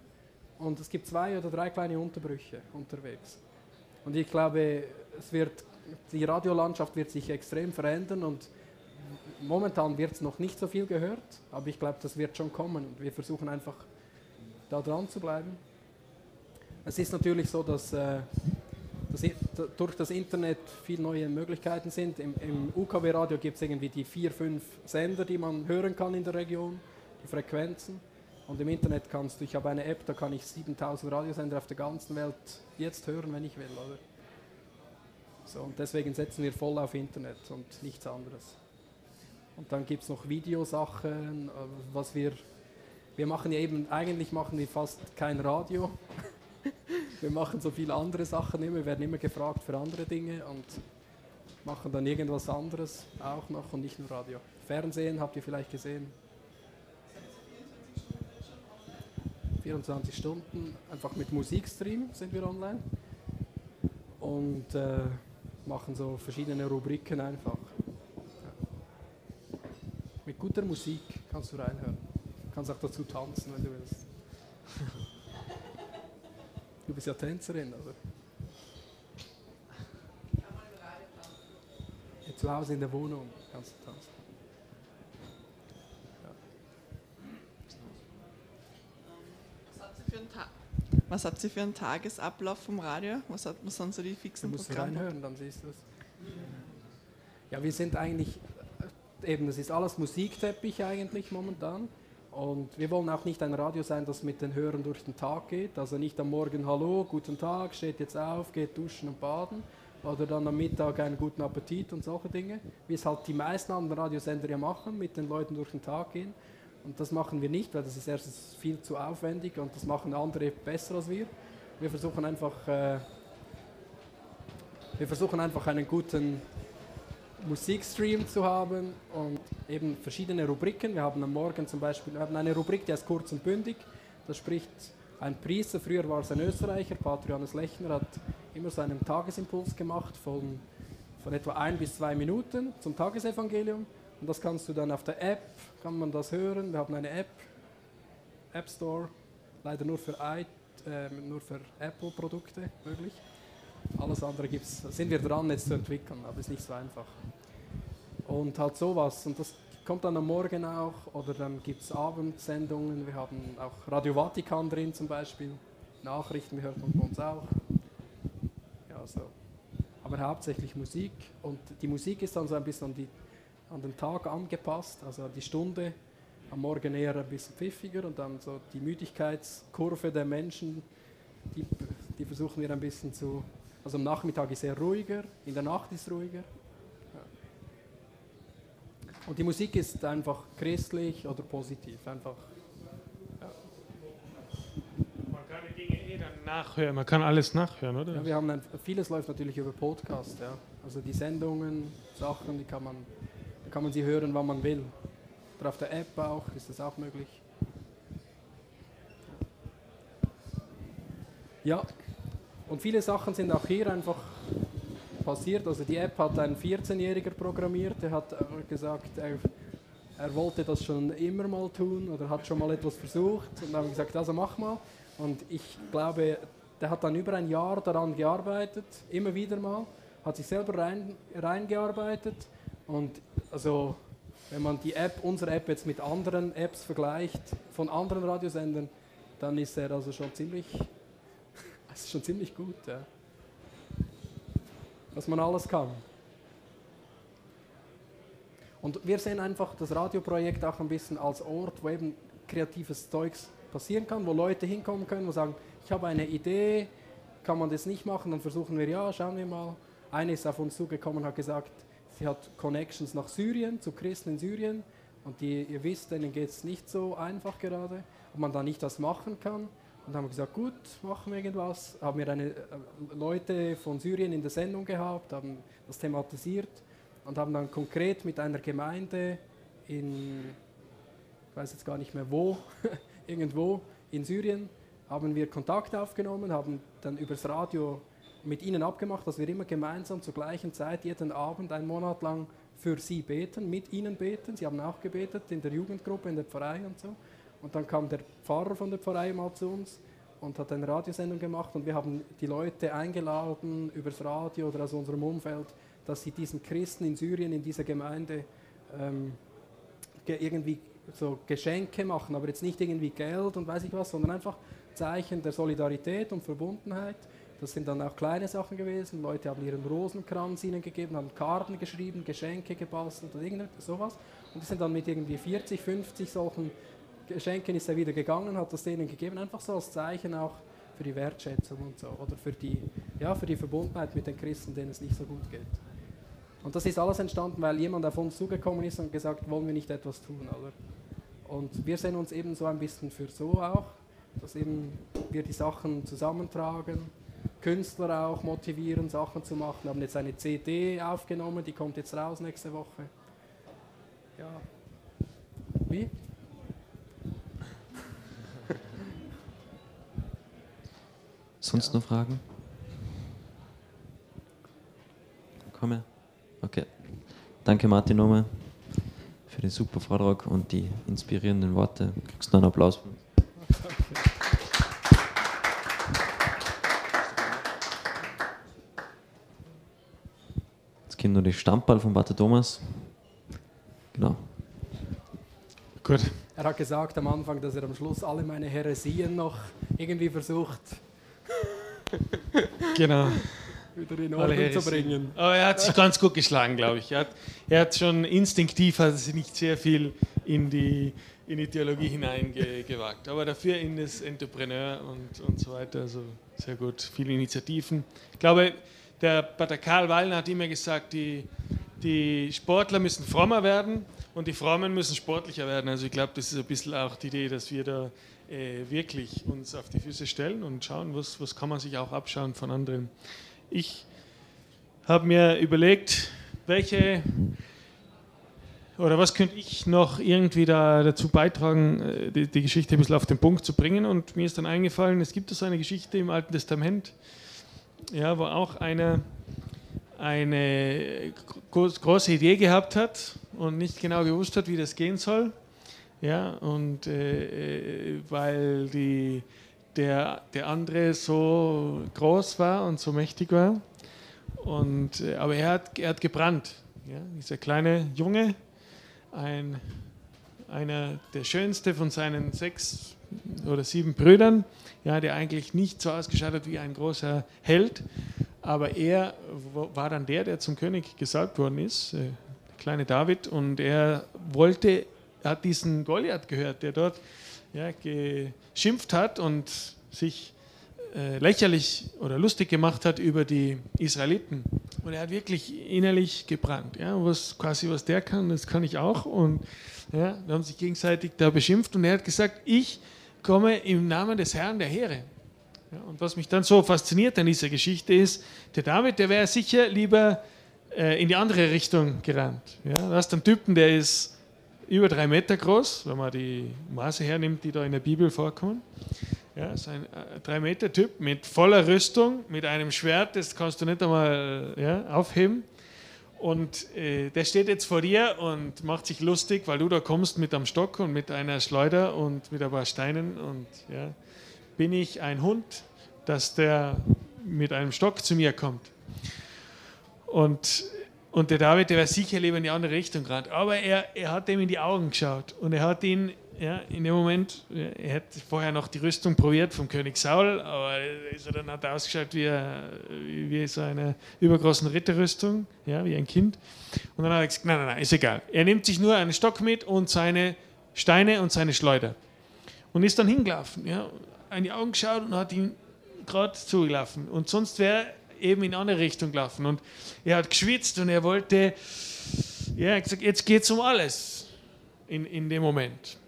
und es gibt zwei oder drei kleine Unterbrüche unterwegs. Und ich glaube, es wird, die Radiolandschaft wird sich extrem verändern und momentan wird es noch nicht so viel gehört, aber ich glaube, das wird schon kommen und wir versuchen einfach da dran zu bleiben. Es ist natürlich so, dass, äh, dass durch das Internet viele neue Möglichkeiten sind. Im, im UKW-Radio gibt es irgendwie die vier, fünf Sender, die man hören kann in der Region, die Frequenzen. Und im Internet kannst du, ich habe eine App, da kann ich 7000 Radiosender auf der ganzen Welt jetzt hören, wenn ich will, oder? So, und deswegen setzen wir voll auf Internet und nichts anderes. Und dann gibt es noch Videosachen, äh, was wir, wir machen ja eben, eigentlich machen wir fast kein Radio. wir machen so viele andere Sachen immer, werden immer gefragt für andere Dinge und machen dann irgendwas anderes auch noch und nicht nur Radio. Fernsehen habt ihr vielleicht gesehen, 24 Stunden, einfach mit Musikstream sind wir online und äh, machen so verschiedene Rubriken einfach. Mit guter Musik kannst du reinhören. Du kannst auch dazu tanzen, wenn du willst. Du bist ja Tänzerin, oder? Ja, zu Hause in der Wohnung kannst du tanzen. Was habt ihr für einen Tagesablauf vom Radio? Was, hat, was sind so die fixen du musst Programme? reinhören, dann siehst du es. Ja, wir sind eigentlich, äh, eben, das ist alles Musikteppich eigentlich momentan. Und wir wollen auch nicht ein Radio sein, das mit den Hörern durch den Tag geht. Also nicht am Morgen Hallo, guten Tag, steht jetzt auf, geht duschen und baden. Oder dann am Mittag einen guten Appetit und solche Dinge. Wie es halt die meisten anderen Radiosender ja machen, mit den Leuten durch den Tag gehen. Und das machen wir nicht, weil das ist erstens viel zu aufwendig und das machen andere besser als wir. Wir versuchen einfach, äh, wir versuchen einfach einen guten Musikstream zu haben und eben verschiedene Rubriken. Wir haben am Morgen zum Beispiel wir haben eine Rubrik, die heißt kurz und bündig. Da spricht ein Priester, früher war es ein Österreicher, Pater Johannes Lechner, hat immer so einen Tagesimpuls gemacht von, von etwa ein bis zwei Minuten zum Tagesevangelium. Und das kannst du dann auf der App, kann man das hören. Wir haben eine App, App Store, leider nur für, äh, nur für Apple-Produkte möglich. Alles andere gibt's, sind wir dran jetzt zu entwickeln, aber ist nicht so einfach. Und halt sowas. Und das kommt dann am Morgen auch. Oder dann gibt es Abendsendungen. Wir haben auch Radio Vatikan drin zum Beispiel. Nachrichten, wir hören von uns auch. Ja, so. Aber hauptsächlich Musik. Und die Musik ist dann so ein bisschen an die an den Tag angepasst, also die Stunde am Morgen eher ein bisschen pfiffiger und dann so die Müdigkeitskurve der Menschen, die, die versuchen wir ein bisschen zu, also am Nachmittag ist er ruhiger, in der Nacht ist ruhiger. Und die Musik ist einfach christlich oder positiv, einfach. Ja. Man kann die Dinge eh dann nachhören, man kann alles nachhören, oder? Ja, wir haben ein, vieles läuft natürlich über Podcast, ja. Also die Sendungen, Sachen, die kann man kann man sie hören, wann man will. Oder auf der App auch, ist das auch möglich. Ja, und viele Sachen sind auch hier einfach passiert. Also die App hat ein 14-Jähriger programmiert, der hat gesagt, er, er, wollte das schon immer mal tun oder hat schon mal etwas versucht und dann haben gesagt, also mach mal. Und ich glaube, der hat dann über ein Jahr daran gearbeitet, immer wieder mal, hat sich selber rein, reingearbeitet und also, wenn man die App, unsere App jetzt mit anderen Apps vergleicht, von anderen Radiosendern, dann ist er also schon ziemlich, es ist schon ziemlich gut, ja. Was man alles kann. Und wir sehen einfach das Radioprojekt auch ein bisschen als Ort, wo eben kreatives Zeugs passieren kann, wo Leute hinkommen können, und sagen, ich habe eine Idee, kann man das nicht machen, dann versuchen wir, ja, schauen wir mal. Eine ist auf uns zugekommen und hat gesagt, Sie hat Connections nach Syrien, zu Christen in Syrien. Und die, ihr wisst, denen geht es nicht so einfach gerade. Ob man da nicht was machen kann. Und haben gesagt, gut, machen wir irgendwas. Haben wir eine, äh, Leute von Syrien in der Sendung gehabt, haben das thematisiert und haben dann konkret mit einer Gemeinde in, ich weiß jetzt gar nicht mehr wo, irgendwo in Syrien, haben wir Kontakt aufgenommen, haben dann übers Radio mit ihnen abgemacht, dass wir immer gemeinsam zur gleichen Zeit jeden Abend einen Monat lang für sie beten, mit ihnen beten. Sie haben auch gebetet in der Jugendgruppe, in der Pfarrei und so. Und dann kam der Pfarrer von der Pfarrei mal zu uns und hat eine Radiosendung gemacht und wir haben die Leute eingeladen übers Radio oder aus unserem Umfeld, dass sie diesen Christen in Syrien, in dieser Gemeinde ähm, irgendwie so Geschenke machen, aber jetzt nicht irgendwie Geld und weiß ich was, sondern einfach Zeichen der Solidarität und Verbundenheit. Das sind dann auch kleine Sachen gewesen. Leute haben ihren Rosenkranz ihnen gegeben, haben Karten geschrieben, Geschenke gebastelt oder irgend sowas. Und die sind dann mit irgendwie 40, 50 solchen Geschenken ist er wieder gegangen, hat das denen gegeben, einfach so als Zeichen auch für die Wertschätzung und so oder für die, ja, für die Verbundenheit mit den Christen, denen es nicht so gut geht. Und das ist alles entstanden, weil jemand auf uns zugekommen ist und gesagt, wollen wir nicht etwas tun, oder? Und wir sehen uns eben so ein bisschen für so auch, dass eben wir die Sachen zusammentragen, Künstler auch motivieren, Sachen zu machen. Wir haben jetzt eine CD aufgenommen, die kommt jetzt raus nächste Woche. Ja. Wie? Sonst noch Fragen? Komm her. Okay. Danke Martin nochmal für den super Vortrag und die inspirierenden Worte. Kriegst du noch einen Applaus von uns? Jetzt kommt noch die Stammball von Pater Thomas. Genau. Gut. Er hat gesagt am Anfang, dass er am Schluss alle meine Heresien noch irgendwie versucht Genau. wieder in Ordnung zu bringen. Aber er hat sich ganz gut geschlagen, glaube ich. Er hat, er hat schon instinktiv hat sich nicht sehr viel in die, in die Theologie hineingewagt. Aber dafür in das Entrepreneur und, und so weiter. Also sehr gut. Viele Initiativen. Ich glaube, der Pater Karl Wallner hat immer gesagt, die, die Sportler müssen frommer werden und die Frommen müssen sportlicher werden. Also ich glaube, das ist ein bisschen auch die Idee, dass wir da äh, wirklich uns auf die Füße stellen und schauen, was, was kann man sich auch abschauen von anderen. Ich habe mir überlegt, welche oder was könnte ich noch irgendwie da dazu beitragen, äh, die, die Geschichte ein bisschen auf den Punkt zu bringen. Und mir ist dann eingefallen, es gibt so eine Geschichte im Alten Testament, ja, wo auch einer eine gro- große Idee gehabt hat und nicht genau gewusst hat, wie das gehen soll. Ja, und äh, äh, weil die, der, der andere so groß war und so mächtig war. Und, äh, aber er hat, er hat gebrannt. Ja, dieser kleine Junge, ein, einer der schönste von seinen sechs oder sieben Brüdern, ja, der eigentlich nicht so ausgeschaut hat wie ein großer Held. Aber er war dann der, der zum König gesalbt worden ist, äh, der kleine David. Und er wollte, hat diesen Goliath gehört, der dort ja, geschimpft hat und sich äh, lächerlich oder lustig gemacht hat über die Israeliten. Und er hat wirklich innerlich gebrannt. Ja, was quasi was der kann, das kann ich auch. Und ja, wir haben sich gegenseitig da beschimpft. Und er hat gesagt, ich komme im Namen des Herrn der Heere. Ja, und was mich dann so fasziniert an dieser Geschichte ist, der David, der wäre sicher lieber äh, in die andere Richtung gerannt. Ja, da hast einen Typen, der ist über drei Meter groß, wenn man die Maße hernimmt, die da in der Bibel vorkommen. Ja, ist ein äh, drei Meter Typ mit voller Rüstung, mit einem Schwert, das kannst du nicht einmal ja, aufheben. Und äh, der steht jetzt vor dir und macht sich lustig, weil du da kommst mit einem Stock und mit einer Schleuder und mit ein paar Steinen. Und ja, bin ich ein Hund, dass der mit einem Stock zu mir kommt. Und, und der David, der wäre sicher lieber in die andere Richtung gerannt. Aber er, er hat dem in die Augen geschaut und er hat ihn ja, in dem Moment, er hat vorher noch die Rüstung probiert vom König Saul, aber er dann hat er ausgeschaut wie, ein- wie so eine übergroßen Ritterrüstung, ja, wie ein Kind. Und dann hat er gesagt, nein, nein, nein, ist egal. Er nimmt sich nur einen Stock mit und seine Steine und seine Schleuder. Und ist dann hingelaufen, ja, in die Augen geschaut und hat ihn gerade zugelaufen. Und sonst wäre eben in eine Richtung gelaufen. Und er hat geschwitzt und er wollte, ja, gesagt, jetzt geht es um alles in, in dem Moment.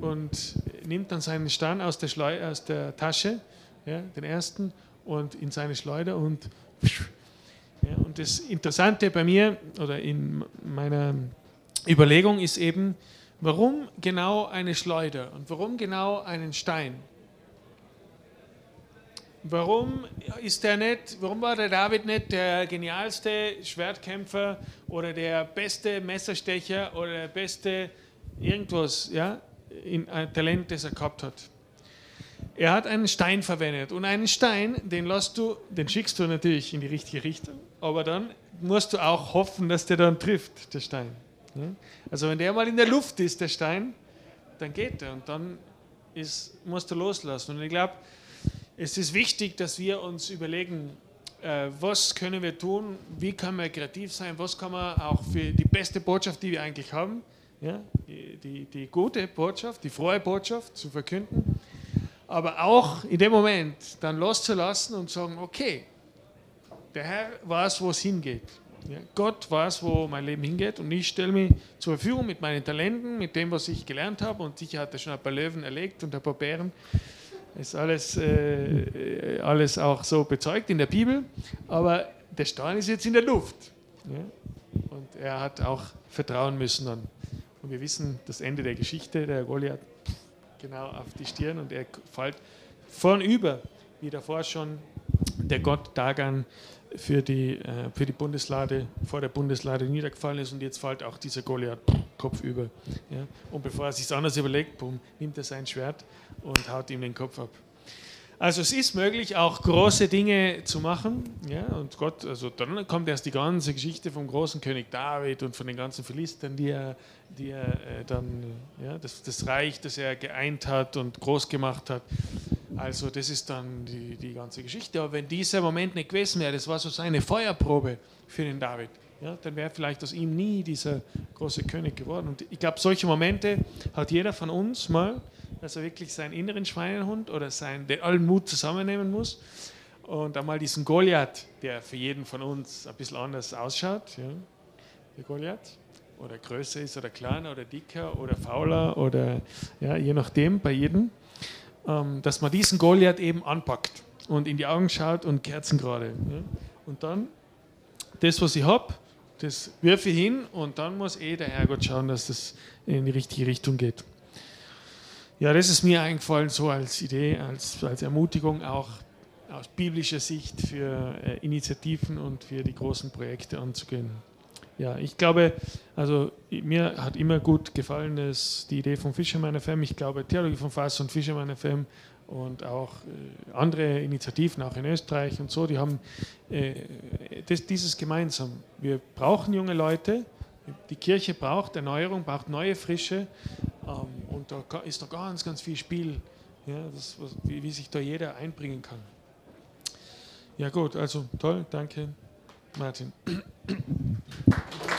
Und nimmt dann seinen Stein aus der, Schleu aus der Tasche, ja, den ersten, und in seine Schleuder und. Ja, und das Interessante bei mir oder in meiner Überlegung ist eben, warum genau eine Schleuder und warum genau einen Stein? Warum ist der nicht, warum war der David nicht der genialste Schwertkämpfer oder der beste Messerstecher oder der beste irgendwas, ja, in ein Talent, das er gehabt hat? Er hat einen Stein verwendet und einen Stein, den lässt du, den schickst du natürlich in die richtige Richtung, aber dann musst du auch hoffen, dass der dann trifft, der Stein. Also wenn der mal in der Luft ist, der Stein, dann geht er und dann ist, musst du loslassen. Und ich glaube, es ist wichtig, dass wir uns überlegen, äh, was können wir tun, wie können wir kreativ sein, was kann man auch für die beste Botschaft, die wir eigentlich haben, ja, die, die, die gute Botschaft, die frohe Botschaft zu verkünden, aber auch in dem Moment dann loszulassen und sagen, okay, der Herr weiß, wo es hingeht. Ja, Gott weiß, wo mein Leben hingeht und ich stelle mich zur Verfügung mit meinen Talenten, mit dem, was ich gelernt habe und sicher hat er schon ein paar Löwen erlegt und ein paar Bären ist alles, äh, alles auch so bezeugt in der Bibel, aber der Stein ist jetzt in der Luft. Ja? Und er hat auch vertrauen müssen dann. Und wir wissen das Ende der Geschichte, der Goliath genau auf die Stirn und er fällt vornüber, wie davor schon der Gott Dagan für die, äh, für die Bundeslade, vor der Bundeslade niedergefallen ist und jetzt fällt auch dieser Goliath kopfüber. Ja? Und bevor er sich anders überlegt, boom, nimmt er sein Schwert und haut ihm den Kopf ab. Also es ist möglich, auch große Dinge zu machen. Ja, und Gott, also dann kommt erst die ganze Geschichte vom großen König David und von den ganzen Philistern, die er, die er äh, dann, ja, das, das Reich, das er geeint hat und groß gemacht hat. Also das ist dann die, die ganze Geschichte. Aber wenn dieser Moment nicht gewesen wäre, das war so seine Feuerprobe für den David, ja, dann wäre vielleicht aus ihm nie dieser große König geworden. Und ich glaube, solche Momente hat jeder von uns mal dass er wirklich seinen inneren Schweinehund oder seinen, den allen Mut zusammennehmen muss und einmal diesen Goliath, der für jeden von uns ein bisschen anders ausschaut, ja, der Goliath, oder größer ist oder kleiner oder dicker oder fauler oder ja, je nachdem bei jedem, dass man diesen Goliath eben anpackt und in die Augen schaut und Kerzen gerade. Und dann das, was ich habe, das wirfe ich hin und dann muss eh der Herrgott schauen, dass das in die richtige Richtung geht. Ja, das ist mir eingefallen, so als Idee, als, als Ermutigung auch aus biblischer Sicht für äh, Initiativen und für die großen Projekte anzugehen. Ja, ich glaube, also mir hat immer gut gefallen, dass die Idee von Fisherman FM, ich glaube, Theologie von Fass und Fisherman FM und auch äh, andere Initiativen, auch in Österreich und so, die haben äh, das, dieses gemeinsam. Wir brauchen junge Leute, die Kirche braucht Erneuerung, braucht neue Frische, ähm, und da ist noch ganz, ganz viel Spiel, ja, das, was, wie, wie sich da jeder einbringen kann. Ja gut, also toll, danke Martin.